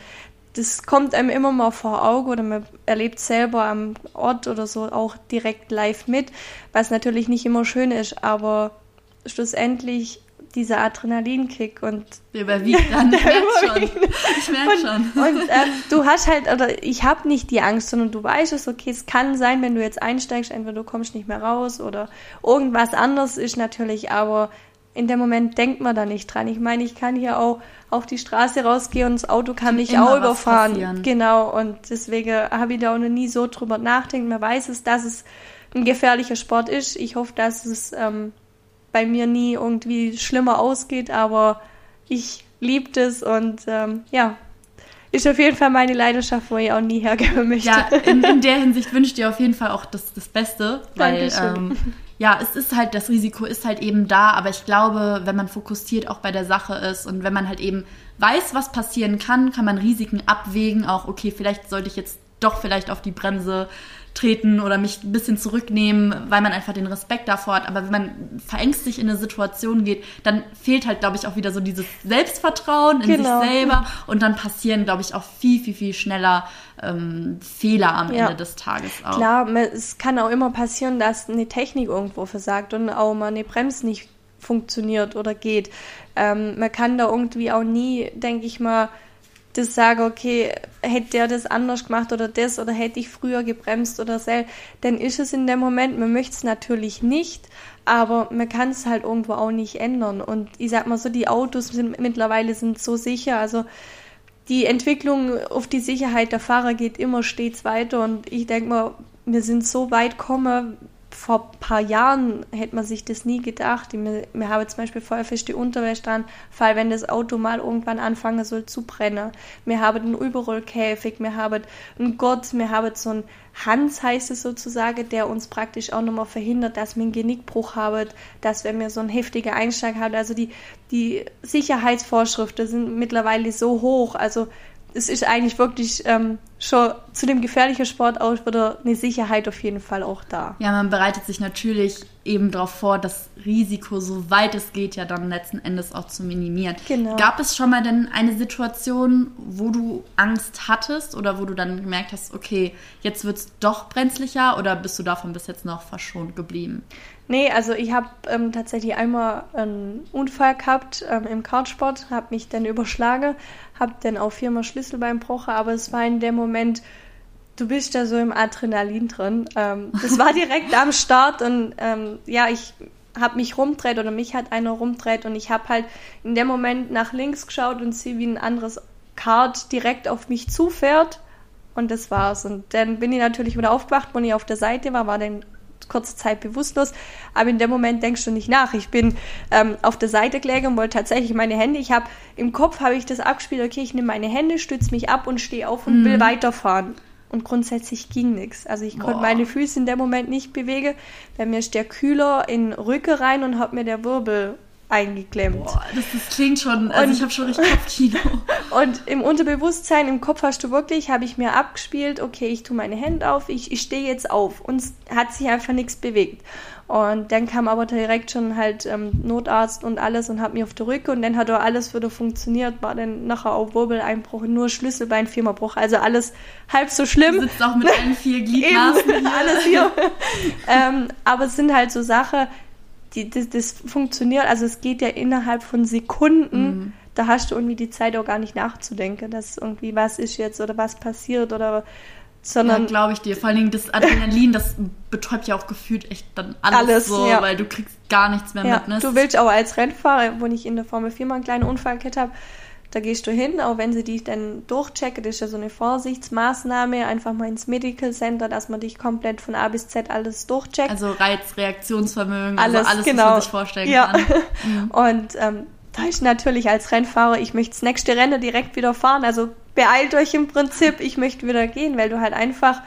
das kommt einem immer mal vor Auge oder man erlebt selber am Ort oder so auch direkt live mit, was natürlich nicht immer schön ist, aber schlussendlich dieser Adrenalinkick und überwiegt dann. Ich merke schon. Ich merke schon. Und ähm, du hast halt, oder ich habe nicht die Angst, sondern du weißt es, okay, es kann sein, wenn du jetzt einsteigst, entweder du kommst nicht mehr raus oder irgendwas anderes ist natürlich, aber in dem Moment denkt man da nicht dran. Ich meine, ich kann hier auch auf die Straße rausgehen und das Auto kann mich auch überfahren. Genau, und deswegen habe ich da auch noch nie so drüber nachdenken. Man weiß es, dass es ein gefährlicher Sport ist. Ich hoffe, dass es ähm, bei mir nie irgendwie schlimmer ausgeht, aber ich liebe es und ähm, ja, ist auf jeden Fall meine Leidenschaft, wo ich auch nie hergeben möchte. Ja, in, in der Hinsicht wünsche ich dir auf jeden Fall auch das, das Beste, weil ähm, ja, es ist halt, das Risiko ist halt eben da, aber ich glaube, wenn man fokussiert auch bei der Sache ist und wenn man halt eben weiß, was passieren kann, kann man Risiken abwägen, auch okay, vielleicht sollte ich jetzt doch vielleicht auf die Bremse treten oder mich ein bisschen zurücknehmen, weil man einfach den Respekt davor hat. Aber wenn man verängstigt in eine Situation geht, dann fehlt halt, glaube ich, auch wieder so dieses Selbstvertrauen in genau. sich selber und dann passieren, glaube ich, auch viel, viel, viel schneller ähm, Fehler am ja. Ende des Tages auch. Klar, es kann auch immer passieren, dass eine Technik irgendwo versagt und auch mal eine Bremse nicht funktioniert oder geht. Ähm, man kann da irgendwie auch nie, denke ich mal, das sage, okay, hätte der das anders gemacht oder das oder hätte ich früher gebremst oder so, dann ist es in dem Moment, man möchte es natürlich nicht, aber man kann es halt irgendwo auch nicht ändern. Und ich sag mal so, die Autos sind mittlerweile sind so sicher, also die Entwicklung auf die Sicherheit der Fahrer geht immer stets weiter. Und ich denke mal, wir sind so weit gekommen, vor ein paar Jahren hätte man sich das nie gedacht. Wir, haben zum Beispiel feuerfeste Unterwäsche dran, weil wenn das Auto mal irgendwann anfangen soll zu brennen. Wir haben einen Überrollkäfig, wir haben einen Gott, wir haben so einen Hans, heißt es sozusagen, der uns praktisch auch nochmal verhindert, dass wir einen Genickbruch haben, dass wenn wir so einen heftigen Einschlag haben. Also die, die Sicherheitsvorschriften sind mittlerweile so hoch. Also es ist eigentlich wirklich ähm, schon zu dem gefährlichen Sport auch wieder eine Sicherheit auf jeden Fall auch da. Ja, man bereitet sich natürlich eben darauf vor, das Risiko, soweit es geht, ja dann letzten Endes auch zu minimieren. Genau. Gab es schon mal denn eine Situation, wo du Angst hattest oder wo du dann gemerkt hast, okay, jetzt wird es doch brenzlicher oder bist du davon bis jetzt noch verschont geblieben? Nee, also ich habe ähm, tatsächlich einmal einen Unfall gehabt ähm, im Kartsport, habe mich dann überschlagen, habe dann auch viermal Schlüsselbeinbroche, aber es war in dem Moment, du bist da so im Adrenalin drin. Ähm, das war direkt am Start und ähm, ja, ich habe mich rumdreht oder mich hat einer rumdreht und ich habe halt in dem Moment nach links geschaut und sehe, wie ein anderes Kart direkt auf mich zufährt. Und das war's. Und dann bin ich natürlich wieder aufgewacht, wo ich auf der Seite war, war dann kurze Zeit bewusstlos, aber in dem Moment denkst du nicht nach. Ich bin ähm, auf der Seite gelegen und wollte tatsächlich meine Hände, ich habe im Kopf habe ich das abgespielt, okay, ich nehme meine Hände, stütze mich ab und stehe auf und mhm. will weiterfahren. Und grundsätzlich ging nichts. Also ich konnte meine Füße in dem Moment nicht bewegen. Bei mir ist der Kühler in den Rücken rein und hat mir der Wirbel eingeklemmt. Boah, das, das klingt schon, also und, ich habe schon richtig Kopfkino. und im Unterbewusstsein, im Kopf hast du wirklich, habe ich mir abgespielt, okay, ich tue meine Hände auf, ich, ich stehe jetzt auf. Und es hat sich einfach nichts bewegt. Und dann kam aber direkt schon halt ähm, Notarzt und alles und hat mir auf der Rücke und dann hat auch alles wieder funktioniert, war dann nachher auch Wirbeleinbruch, nur Schlüsselbein, Firmabruch, also alles halb so schlimm. Du sitzt auch mit allen vier Gliedmaßen hier. alles hier. ähm, aber es sind halt so Sachen, die, das, das funktioniert, also es geht ja innerhalb von Sekunden. Mhm. Da hast du irgendwie die Zeit auch gar nicht nachzudenken, dass irgendwie was ist jetzt oder was passiert oder sondern. Ja, glaube ich dir. Vor allen Dingen das Adrenalin, das betäubt ja auch gefühlt echt dann alles, alles so, ja. weil du kriegst gar nichts mehr ja, mit. Ne? Du willst auch als Rennfahrer, wo ich in der Formel 4 mal einen kleinen Unfall gehabt habe, da gehst du hin, auch wenn sie dich dann durchchecken, das ist ja so eine Vorsichtsmaßnahme, einfach mal ins Medical Center, dass man dich komplett von A bis Z alles durchcheckt. Also Reiz, Reaktionsvermögen, alles, also alles genau. was man sich vorstellen ja. kann. Mhm. Und ähm, da ist natürlich als Rennfahrer, ich möchte das nächste Rennen direkt wieder fahren, also beeilt euch im Prinzip, ich möchte wieder gehen, weil du halt einfach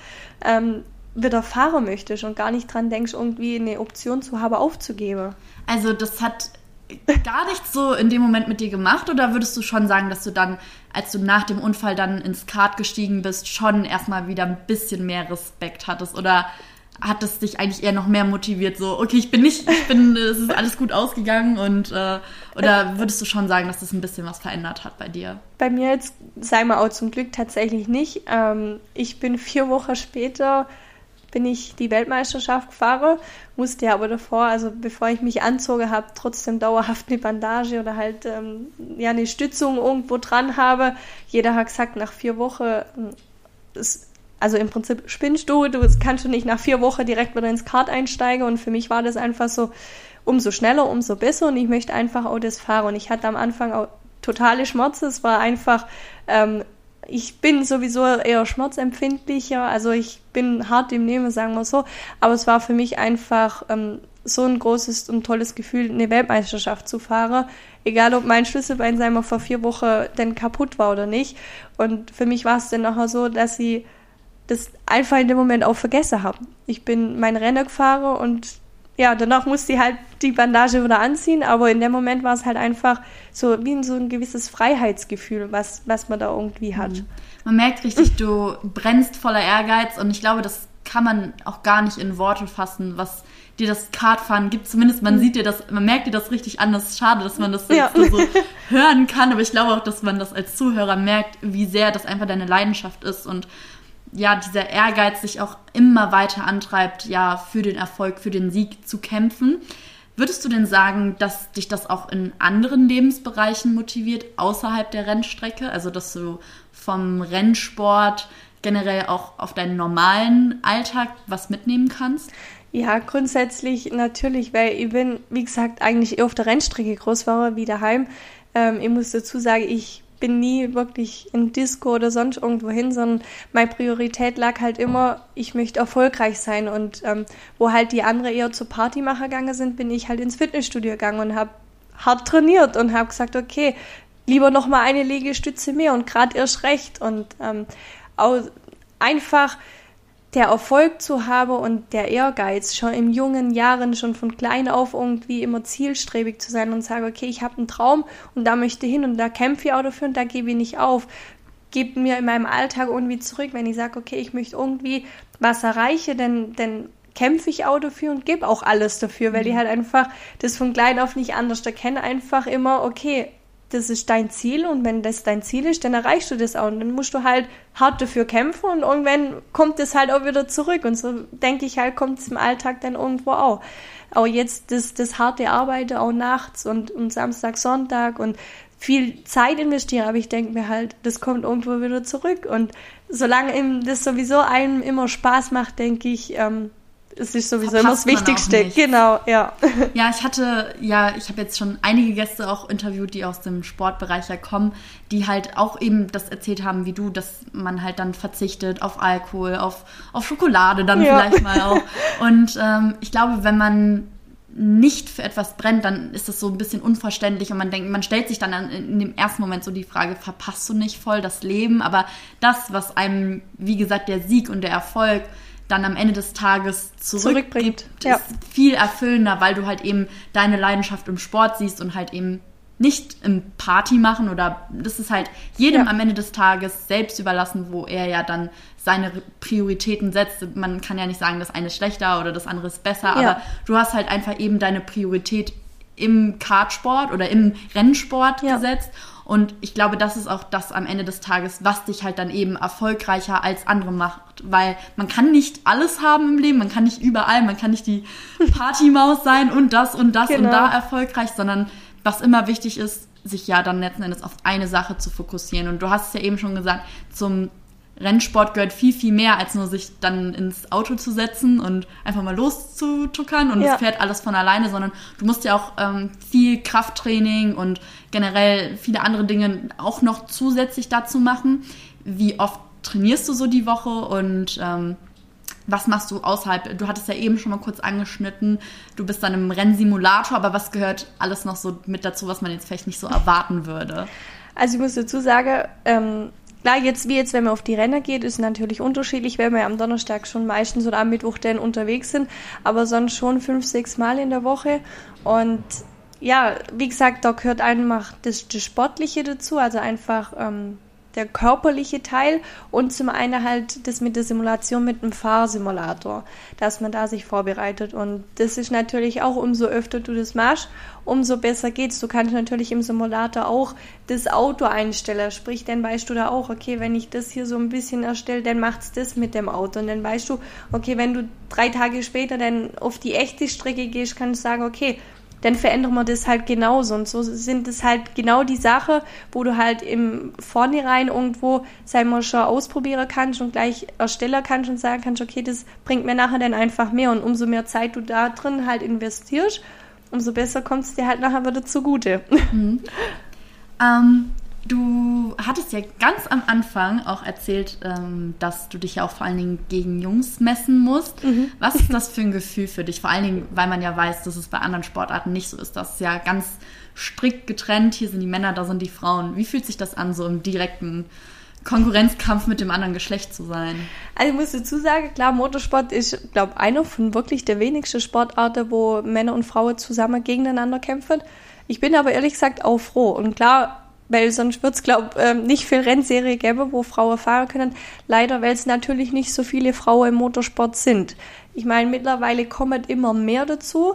ähm, wieder fahren möchtest und gar nicht dran denkst, irgendwie eine Option zu haben, aufzugeben. Also das hat gar nichts so in dem Moment mit dir gemacht oder würdest du schon sagen, dass du dann, als du nach dem Unfall dann ins Kart gestiegen bist, schon erstmal wieder ein bisschen mehr Respekt hattest oder hat es dich eigentlich eher noch mehr motiviert, so, okay, ich bin nicht, ich bin, es ist alles gut ausgegangen und äh, oder würdest du schon sagen, dass das ein bisschen was verändert hat bei dir? Bei mir jetzt, sei mal auch zum Glück tatsächlich nicht. Ähm, ich bin vier Wochen später bin ich die Weltmeisterschaft gefahren, musste aber davor, also bevor ich mich anzog, habe trotzdem dauerhaft eine Bandage oder halt ähm, ja eine Stützung irgendwo dran habe. Jeder hat gesagt, nach vier Wochen, ist, also im Prinzip spinnst du, du kannst du nicht nach vier Wochen direkt wieder ins Kart einsteigen. Und für mich war das einfach so, umso schneller, umso besser. Und ich möchte einfach auch das fahren. Und ich hatte am Anfang auch totale Schmerzen, es war einfach ähm, ich bin sowieso eher schmerzempfindlicher, also ich bin hart im Nehmen, sagen wir so, aber es war für mich einfach ähm, so ein großes und tolles Gefühl, eine Weltmeisterschaft zu fahren, egal ob mein Schlüsselbein, sagen wir, vor vier Wochen denn kaputt war oder nicht. Und für mich war es dann nachher so, dass ich das einfach in dem Moment auch vergessen habe. Ich bin mein Rennen gefahren und ja, danach musste ich halt die Bandage wieder anziehen, aber in dem Moment war es halt einfach so wie so ein gewisses Freiheitsgefühl, was, was man da irgendwie hat. Mhm. Man merkt richtig, du brennst voller Ehrgeiz und ich glaube, das kann man auch gar nicht in Worte fassen, was dir das Kartfahren gibt. Zumindest man mhm. sieht dir das, man merkt dir das richtig an. Das ist schade, dass man das ja. so hören kann, aber ich glaube auch, dass man das als Zuhörer merkt, wie sehr das einfach deine Leidenschaft ist und ja, dieser Ehrgeiz sich auch immer weiter antreibt, ja, für den Erfolg, für den Sieg zu kämpfen. Würdest du denn sagen, dass dich das auch in anderen Lebensbereichen motiviert, außerhalb der Rennstrecke? Also, dass du vom Rennsport generell auch auf deinen normalen Alltag was mitnehmen kannst? Ja, grundsätzlich natürlich, weil ich bin, wie gesagt, eigentlich eher auf der Rennstrecke groß war wie daheim. Ähm, ich muss dazu sagen, ich bin nie wirklich in Disco oder sonst irgendwo hin, sondern meine Priorität lag halt immer, ich möchte erfolgreich sein. Und ähm, wo halt die anderen eher zur Partymacher gegangen sind, bin ich halt ins Fitnessstudio gegangen und habe hart trainiert und habe gesagt, okay, lieber noch mal eine Liegestütze mehr und gerade erst recht. Und ähm, auch einfach der Erfolg zu haben und der Ehrgeiz, schon in jungen Jahren, schon von klein auf irgendwie immer zielstrebig zu sein und sagen, okay, ich habe einen Traum und da möchte ich hin und da kämpfe ich auch dafür und da gebe ich nicht auf. Gebe mir in meinem Alltag irgendwie zurück, wenn ich sage, okay, ich möchte irgendwie was erreichen, denn, denn kämpfe ich auch dafür und gebe auch alles dafür, weil ich mhm. halt einfach das von klein auf nicht anders erkenne, einfach immer, okay, das ist dein Ziel und wenn das dein Ziel ist, dann erreichst du das auch und dann musst du halt hart dafür kämpfen und irgendwann kommt es halt auch wieder zurück und so denke ich halt, kommt es im Alltag dann irgendwo auch. Auch jetzt das, das harte Arbeiten auch nachts und, und Samstag, Sonntag und viel Zeit investieren, aber ich denke mir halt, das kommt irgendwo wieder zurück und solange das sowieso einem immer Spaß macht, denke ich, ähm, es ist sowieso immer das Wichtigste. Genau, ja. Ja, ich hatte, ja, ich habe jetzt schon einige Gäste auch interviewt, die aus dem Sportbereich ja kommen, die halt auch eben das erzählt haben, wie du, dass man halt dann verzichtet auf Alkohol, auf, auf Schokolade dann ja. vielleicht mal auch. Und ähm, ich glaube, wenn man nicht für etwas brennt, dann ist das so ein bisschen unverständlich und man denkt, man stellt sich dann in dem ersten Moment so die Frage, verpasst du nicht voll das Leben? Aber das, was einem, wie gesagt, der Sieg und der Erfolg dann am Ende des Tages zurückbringt, ja. ist viel erfüllender, weil du halt eben deine Leidenschaft im Sport siehst und halt eben nicht im Party machen oder das ist halt jedem ja. am Ende des Tages selbst überlassen, wo er ja dann seine Prioritäten setzt. Man kann ja nicht sagen, das eine ist schlechter oder das andere ist besser, ja. aber du hast halt einfach eben deine Priorität im Kartsport oder im Rennsport ja. gesetzt und ich glaube, das ist auch das am Ende des Tages, was dich halt dann eben erfolgreicher als andere macht. Weil man kann nicht alles haben im Leben, man kann nicht überall, man kann nicht die Partymaus sein und das und das genau. und da erfolgreich, sondern was immer wichtig ist, sich ja dann letzten Endes auf eine Sache zu fokussieren. Und du hast es ja eben schon gesagt, zum Rennsport gehört viel, viel mehr, als nur sich dann ins Auto zu setzen und einfach mal loszutuckern und ja. es fährt alles von alleine, sondern du musst ja auch ähm, viel Krafttraining und generell viele andere Dinge auch noch zusätzlich dazu machen. Wie oft trainierst du so die Woche und ähm, was machst du außerhalb? Du hattest ja eben schon mal kurz angeschnitten, du bist dann im Rennsimulator, aber was gehört alles noch so mit dazu, was man jetzt vielleicht nicht so erwarten würde? Also ich muss dazu sagen, ähm, Klar, jetzt wie jetzt, wenn man auf die Rennen geht, ist natürlich unterschiedlich, weil wir ja am Donnerstag schon meistens oder am Mittwoch dann unterwegs sind, aber sonst schon fünf, sechs Mal in der Woche. Und ja, wie gesagt, da gehört einfach das, das Sportliche dazu, also einfach ähm, der körperliche Teil und zum einen halt das mit der Simulation mit dem Fahrsimulator, dass man da sich vorbereitet. Und das ist natürlich auch, umso öfter du das machst, umso besser geht's. Du kannst natürlich im Simulator auch das Auto einstellen. Sprich, dann weißt du da auch, okay, wenn ich das hier so ein bisschen erstelle, dann macht's das mit dem Auto. Und dann weißt du, okay, wenn du drei Tage später dann auf die echte Strecke gehst, kannst du sagen, okay, dann verändern wir das halt genauso. Und so sind es halt genau die Sache, wo du halt im Vornherein irgendwo, sagen wir schon, ausprobieren kannst und gleich erstellen kannst und sagen kannst, okay, das bringt mir nachher dann einfach mehr. Und umso mehr Zeit du da drin halt investierst, umso besser kommt es dir halt nachher wieder zugute. Mhm. Ähm, Du hattest ja ganz am Anfang auch erzählt, ähm, dass du dich ja auch vor allen Dingen gegen Jungs messen musst. Mhm. Was ist das für ein Gefühl für dich? Vor allen Dingen, weil man ja weiß, dass es bei anderen Sportarten nicht so ist. Das ist ja ganz strikt getrennt. Hier sind die Männer, da sind die Frauen. Wie fühlt sich das an, so im direkten Konkurrenzkampf mit dem anderen Geschlecht zu sein? Also ich muss dazu sagen, klar, Motorsport ist, glaube einer von wirklich der wenigsten Sportarten, wo Männer und Frauen zusammen gegeneinander kämpfen. Ich bin aber ehrlich gesagt auch froh. Und klar, weil sonst wird es, glaube ähm, nicht viel Rennserie gäbe, wo Frauen fahren können. Leider, weil es natürlich nicht so viele Frauen im Motorsport sind. Ich meine, mittlerweile kommen immer mehr dazu.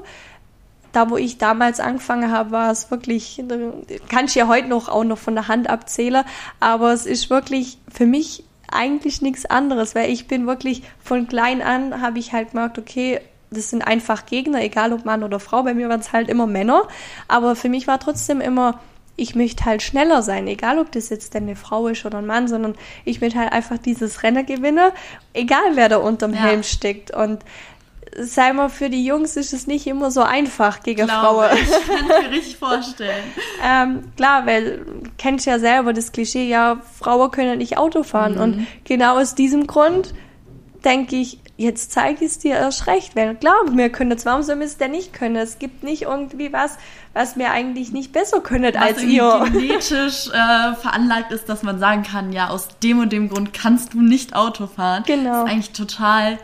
Da, wo ich damals angefangen habe, war es wirklich, kann ich ja heute noch auch noch von der Hand abzählen, aber es ist wirklich für mich eigentlich nichts anderes, weil ich bin wirklich von klein an, habe ich halt gemerkt, okay, das sind einfach Gegner, egal ob Mann oder Frau. Bei mir waren es halt immer Männer, aber für mich war trotzdem immer ich möchte halt schneller sein, egal ob das jetzt eine Frau ist oder ein Mann, sondern ich möchte halt einfach dieses Rennen gewinnen, egal wer da unterm ja. Helm steckt. Und sei mal, für die Jungs ist es nicht immer so einfach gegen Frauen. Ich kann mir richtig vorstellen. ähm, klar, weil kennst ja selber das Klischee, ja, Frauen können nicht Auto fahren. Mhm. Und genau aus diesem Grund denke ich, jetzt zeige ich es dir erst recht. Weil klar, wir können es, warum wir es denn nicht können? Es gibt nicht irgendwie was, was wir eigentlich nicht besser können was als ihr. genetisch äh, veranlagt ist, dass man sagen kann, ja, aus dem und dem Grund kannst du nicht Auto fahren. Genau. Das ist eigentlich total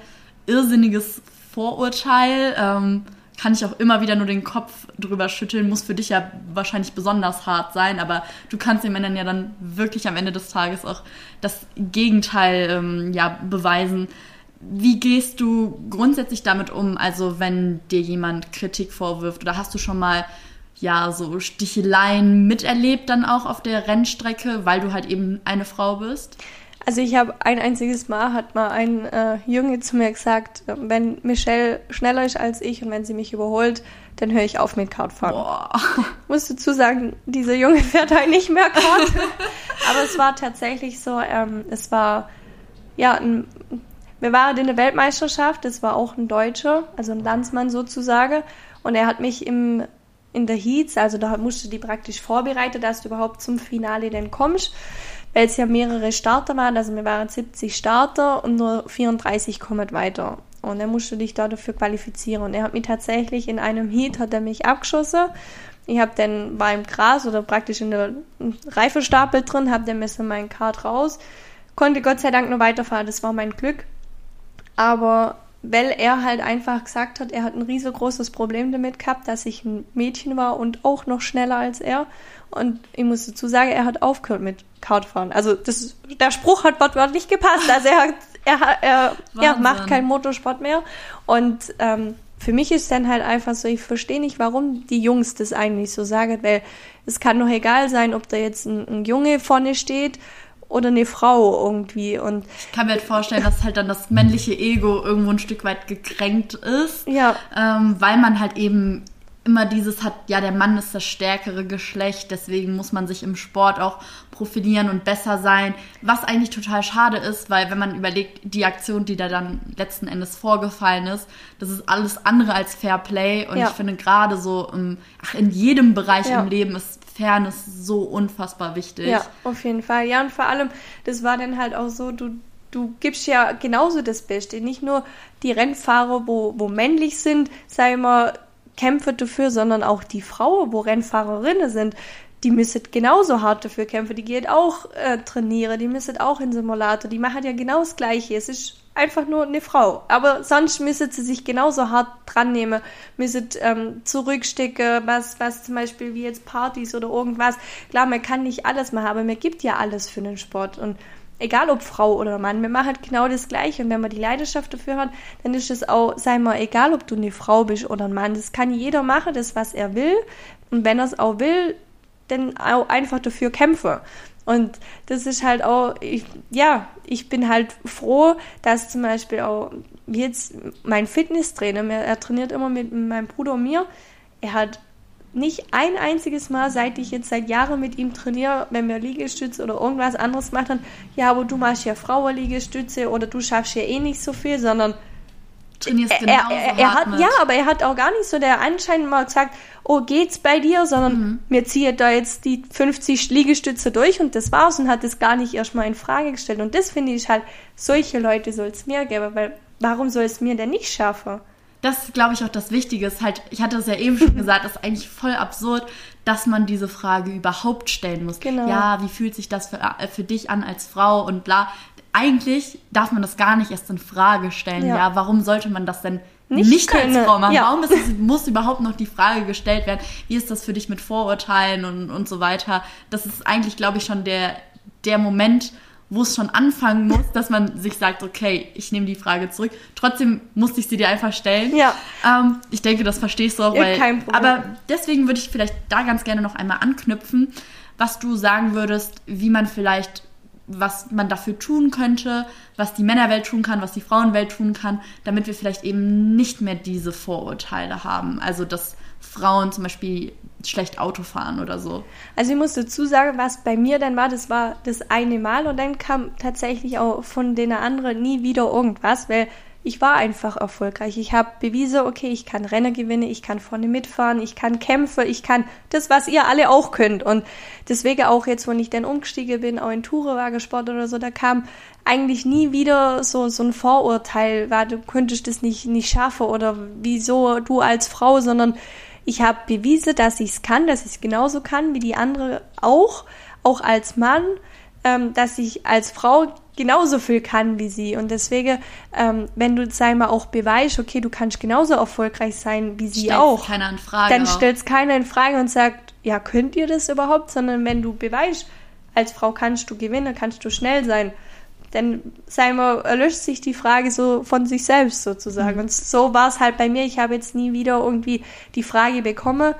irrsinniges Vorurteil. Ähm, kann ich auch immer wieder nur den Kopf drüber schütteln, muss für dich ja wahrscheinlich besonders hart sein, aber du kannst den Männern ja dann wirklich am Ende des Tages auch das Gegenteil ähm, ja, beweisen. Wie gehst du grundsätzlich damit um, also wenn dir jemand Kritik vorwirft oder hast du schon mal ja, so Sticheleien miterlebt dann auch auf der Rennstrecke, weil du halt eben eine Frau bist? Also ich habe ein einziges Mal, hat mal ein äh, Junge zu mir gesagt, wenn Michelle schneller ist als ich und wenn sie mich überholt, dann höre ich auf mit Kartfahren. Boah. Musst dazu sagen, dieser Junge fährt halt nicht mehr Kart. Aber es war tatsächlich so, ähm, es war, ja, ein, wir waren in der Weltmeisterschaft, es war auch ein Deutscher, also ein Landsmann sozusagen. Und er hat mich im in der Heats, also da musst du die praktisch vorbereiten, dass du überhaupt zum Finale dann kommst, weil es ja mehrere Starter waren, also wir waren 70 Starter und nur 34 kommen weiter. Und dann musst du dich da dafür qualifizieren. Und er hat mich tatsächlich in einem Heat, hat er mich abgeschossen. Ich habe dann, war im Gras oder praktisch in der Reifestapel drin, habe dann messen meinen Kart raus, konnte Gott sei Dank nur weiterfahren, das war mein Glück. Aber weil er halt einfach gesagt hat, er hat ein riesengroßes Problem damit gehabt, dass ich ein Mädchen war und auch noch schneller als er. Und ich muss dazu sagen, er hat aufgehört mit Kartfahren. Also das, der Spruch hat wortwörtlich gepasst. Also er, hat, er, er, er macht keinen Motorsport mehr. Und ähm, für mich ist dann halt einfach so, ich verstehe nicht, warum die Jungs das eigentlich so sagen, weil es kann doch egal sein, ob da jetzt ein, ein Junge vorne steht oder eine Frau irgendwie. Und ich kann mir halt vorstellen, dass halt dann das männliche Ego irgendwo ein Stück weit gekränkt ist. Ja. Ähm, weil man halt eben immer dieses hat, ja, der Mann ist das stärkere Geschlecht, deswegen muss man sich im Sport auch profilieren und besser sein. Was eigentlich total schade ist, weil wenn man überlegt, die Aktion, die da dann letzten Endes vorgefallen ist, das ist alles andere als Fair Play. Und ja. ich finde gerade so im, ach, in jedem Bereich ja. im Leben ist Fairness so unfassbar wichtig. Ja, auf jeden Fall. Ja, und vor allem, das war dann halt auch so, du, du gibst ja genauso das Beste. Nicht nur die Rennfahrer, wo, wo männlich sind, sei mal, kämpfen dafür, sondern auch die Frauen, wo Rennfahrerinnen sind, die müssen genauso hart dafür kämpfen. Die geht auch äh, trainieren, die müssen auch in Simulator, die machen ja genau das Gleiche. Es ist einfach nur eine Frau. Aber sonst müsste sie sich genauso hart dran nehmen, müsste ähm, zurückstecken, was, was zum Beispiel wie jetzt Partys oder irgendwas. Klar, man kann nicht alles machen, aber man gibt ja alles für den Sport und egal ob Frau oder Mann, wir machen halt genau das Gleiche. Und wenn man die Leidenschaft dafür hat, dann ist es auch, sei mal, egal ob du eine Frau bist oder ein Mann. Das kann jeder machen, das was er will. Und wenn er es auch will, dann auch einfach dafür kämpfen. Und das ist halt auch, ich, ja, ich bin halt froh, dass zum Beispiel auch jetzt mein Fitnesstrainer, er trainiert immer mit meinem Bruder und mir, er hat nicht ein einziges Mal, seit ich jetzt seit Jahren mit ihm trainiere, wenn wir Liegestütze oder irgendwas anderes machen, ja, aber du machst ja Frauenliegestütze oder du schaffst ja eh nicht so viel, sondern trainierst er, er, er hat, Ja, aber er hat auch gar nicht so der Anschein mal gesagt, oh, geht's bei dir, sondern mhm. mir ziehe da jetzt die 50 Liegestütze durch und das war's und hat das gar nicht erstmal in Frage gestellt. Und das finde ich halt, solche Leute soll es mir geben, weil warum soll es mir denn nicht schaffen? Das glaube ich auch das Wichtige ist halt, ich hatte es ja eben schon gesagt, das ist eigentlich voll absurd, dass man diese Frage überhaupt stellen muss. Genau. Ja, wie fühlt sich das für, äh, für dich an als Frau und bla eigentlich darf man das gar nicht erst in Frage stellen. Ja, ja warum sollte man das denn nicht, nicht als Frau machen? Ja. Warum es, muss überhaupt noch die Frage gestellt werden, wie ist das für dich mit Vorurteilen und, und so weiter? Das ist eigentlich, glaube ich, schon der, der Moment, wo es schon anfangen muss, dass man sich sagt, okay, ich nehme die Frage zurück. Trotzdem musste ich sie dir einfach stellen. Ja. Ähm, ich denke, das verstehst du auch. Weil, kein Problem. Aber deswegen würde ich vielleicht da ganz gerne noch einmal anknüpfen, was du sagen würdest, wie man vielleicht was man dafür tun könnte, was die Männerwelt tun kann, was die Frauenwelt tun kann, damit wir vielleicht eben nicht mehr diese Vorurteile haben. Also dass Frauen zum Beispiel schlecht Auto fahren oder so. Also ich muss dazu sagen, was bei mir dann war, das war das eine Mal und dann kam tatsächlich auch von den anderen nie wieder irgendwas, weil ich war einfach erfolgreich. Ich habe bewiesen, okay, ich kann Rennen gewinnen, ich kann vorne mitfahren, ich kann kämpfen, ich kann das, was ihr alle auch könnt. Und deswegen auch jetzt, wenn ich dann umgestiegen bin, auch in Tourenwagensport oder so, da kam eigentlich nie wieder so, so ein Vorurteil, war, du könntest das nicht, nicht schaffen oder wieso du als Frau, sondern ich habe bewiesen, dass ich es kann, dass ich es genauso kann wie die andere auch, auch als Mann, ähm, dass ich als Frau genauso viel kann wie sie. Und deswegen, ähm, wenn du, sag mal, auch beweist, okay, du kannst genauso erfolgreich sein wie sie stellst auch, keiner in Frage dann stellst keiner in Frage und sagt, ja, könnt ihr das überhaupt? Sondern wenn du beweist, als Frau kannst du gewinnen, kannst du schnell sein, dann, mal, erlöscht sich die Frage so von sich selbst sozusagen. Mhm. Und so war es halt bei mir. Ich habe jetzt nie wieder irgendwie die Frage bekommen.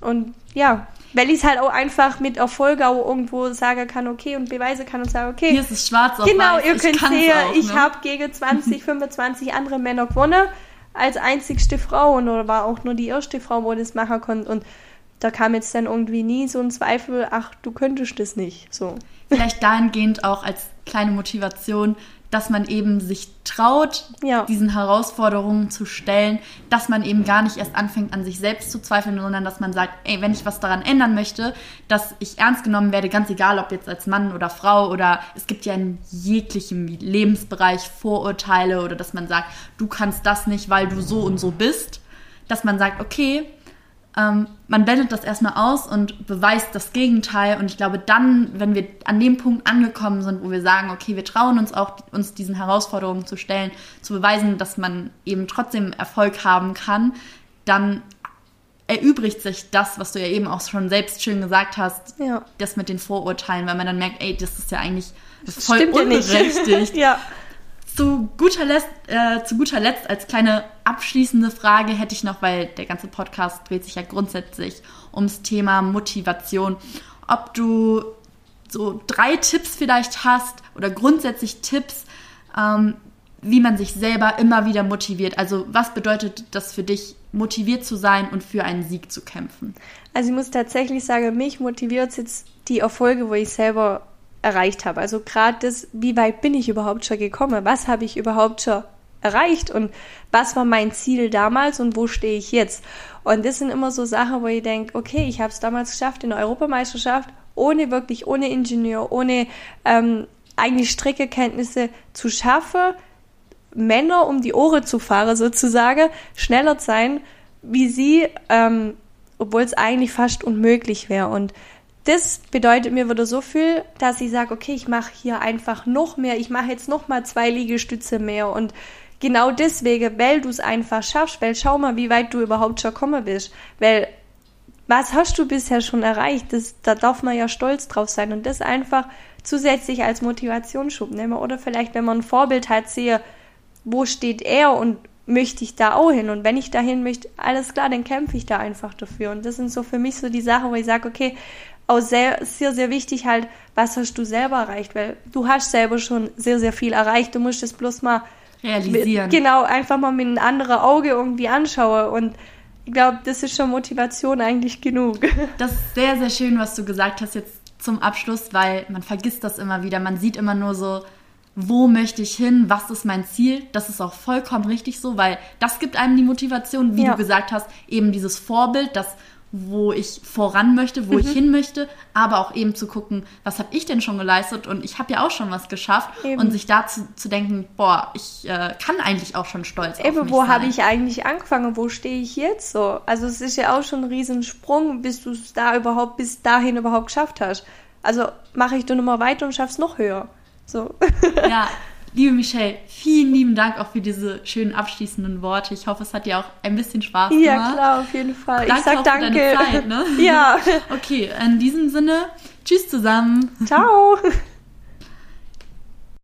Und ja, weil ich es halt auch einfach mit Erfolg auch irgendwo sagen kann, okay, und beweisen kann und sagen, okay. Hier ist es schwarz auf Genau, weiß. ihr könnt sehen, auch, ich ne? habe gegen 20, 25 andere Männer gewonnen als einzigste Frau und oder war auch nur die erste Frau, wo das machen konnte. Und da kam jetzt dann irgendwie nie so ein Zweifel, ach, du könntest das nicht. So. Vielleicht dahingehend auch als kleine Motivation, dass man eben sich traut, ja. diesen Herausforderungen zu stellen, dass man eben gar nicht erst anfängt, an sich selbst zu zweifeln, sondern dass man sagt, ey, wenn ich was daran ändern möchte, dass ich ernst genommen werde, ganz egal, ob jetzt als Mann oder Frau oder es gibt ja in jeglichem Lebensbereich Vorurteile oder dass man sagt, du kannst das nicht, weil du so und so bist, dass man sagt, okay, ähm, man blendet das erstmal aus und beweist das Gegenteil. Und ich glaube, dann, wenn wir an dem Punkt angekommen sind, wo wir sagen, okay, wir trauen uns auch, uns diesen Herausforderungen zu stellen, zu beweisen, dass man eben trotzdem Erfolg haben kann, dann erübrigt sich das, was du ja eben auch schon selbst schön gesagt hast, ja. das mit den Vorurteilen, weil man dann merkt, ey, das ist ja eigentlich voll unberechtigt. ja. Zu guter, Letzt, äh, zu guter Letzt als kleine abschließende Frage hätte ich noch, weil der ganze Podcast dreht sich ja grundsätzlich ums Thema Motivation. Ob du so drei Tipps vielleicht hast oder grundsätzlich Tipps, ähm, wie man sich selber immer wieder motiviert. Also was bedeutet das für dich, motiviert zu sein und für einen Sieg zu kämpfen? Also ich muss tatsächlich sagen, mich motiviert jetzt die Erfolge, wo ich selber erreicht habe. Also gerade das, wie weit bin ich überhaupt schon gekommen? Was habe ich überhaupt schon erreicht und was war mein Ziel damals und wo stehe ich jetzt? Und das sind immer so Sachen, wo ich denke, okay, ich habe es damals geschafft in der Europameisterschaft, ohne wirklich, ohne Ingenieur, ohne ähm, eigentlich Streckekenntnisse zu schaffen, Männer um die Ohren zu fahren sozusagen, schneller sein wie sie, ähm, obwohl es eigentlich fast unmöglich wäre. Und das bedeutet mir wieder so viel, dass ich sage, okay, ich mache hier einfach noch mehr. Ich mache jetzt noch mal zwei Liegestütze mehr. Und genau deswegen, weil du es einfach schaffst, weil schau mal, wie weit du überhaupt schon gekommen bist, weil was hast du bisher schon erreicht? Das, da darf man ja stolz drauf sein. Und das einfach zusätzlich als Motivationsschub nehmen. Oder vielleicht, wenn man ein Vorbild hat, sehe, wo steht er und möchte ich da auch hin? Und wenn ich dahin möchte, alles klar, dann kämpfe ich da einfach dafür. Und das sind so für mich so die Sachen, wo ich sage, okay, auch sehr, sehr, sehr wichtig halt, was hast du selber erreicht, weil du hast selber schon sehr, sehr viel erreicht, du musst es bloß mal realisieren. Mit, genau, einfach mal mit einem anderen Auge irgendwie anschauen und ich glaube, das ist schon Motivation eigentlich genug. Das ist sehr, sehr schön, was du gesagt hast jetzt zum Abschluss, weil man vergisst das immer wieder. Man sieht immer nur so, wo möchte ich hin, was ist mein Ziel. Das ist auch vollkommen richtig so, weil das gibt einem die Motivation, wie ja. du gesagt hast, eben dieses Vorbild, das wo ich voran möchte, wo mhm. ich hin möchte, aber auch eben zu gucken, was habe ich denn schon geleistet und ich habe ja auch schon was geschafft eben. und sich dazu zu denken, boah, ich äh, kann eigentlich auch schon stolz eben, auf mich wo habe ich eigentlich angefangen, wo stehe ich jetzt so? Also es ist ja auch schon ein Riesensprung, bis du es da überhaupt bis dahin überhaupt geschafft hast. Also mache ich du nochmal weiter und schaff's noch höher. So. Ja, Liebe Michelle, vielen lieben Dank auch für diese schönen abschließenden Worte. Ich hoffe, es hat dir auch ein bisschen Spaß gemacht. Ja, klar, auf jeden Fall. Danke ich sag auch danke. für deine Zeit. Ne? Ja. Okay, in diesem Sinne, tschüss zusammen. Ciao.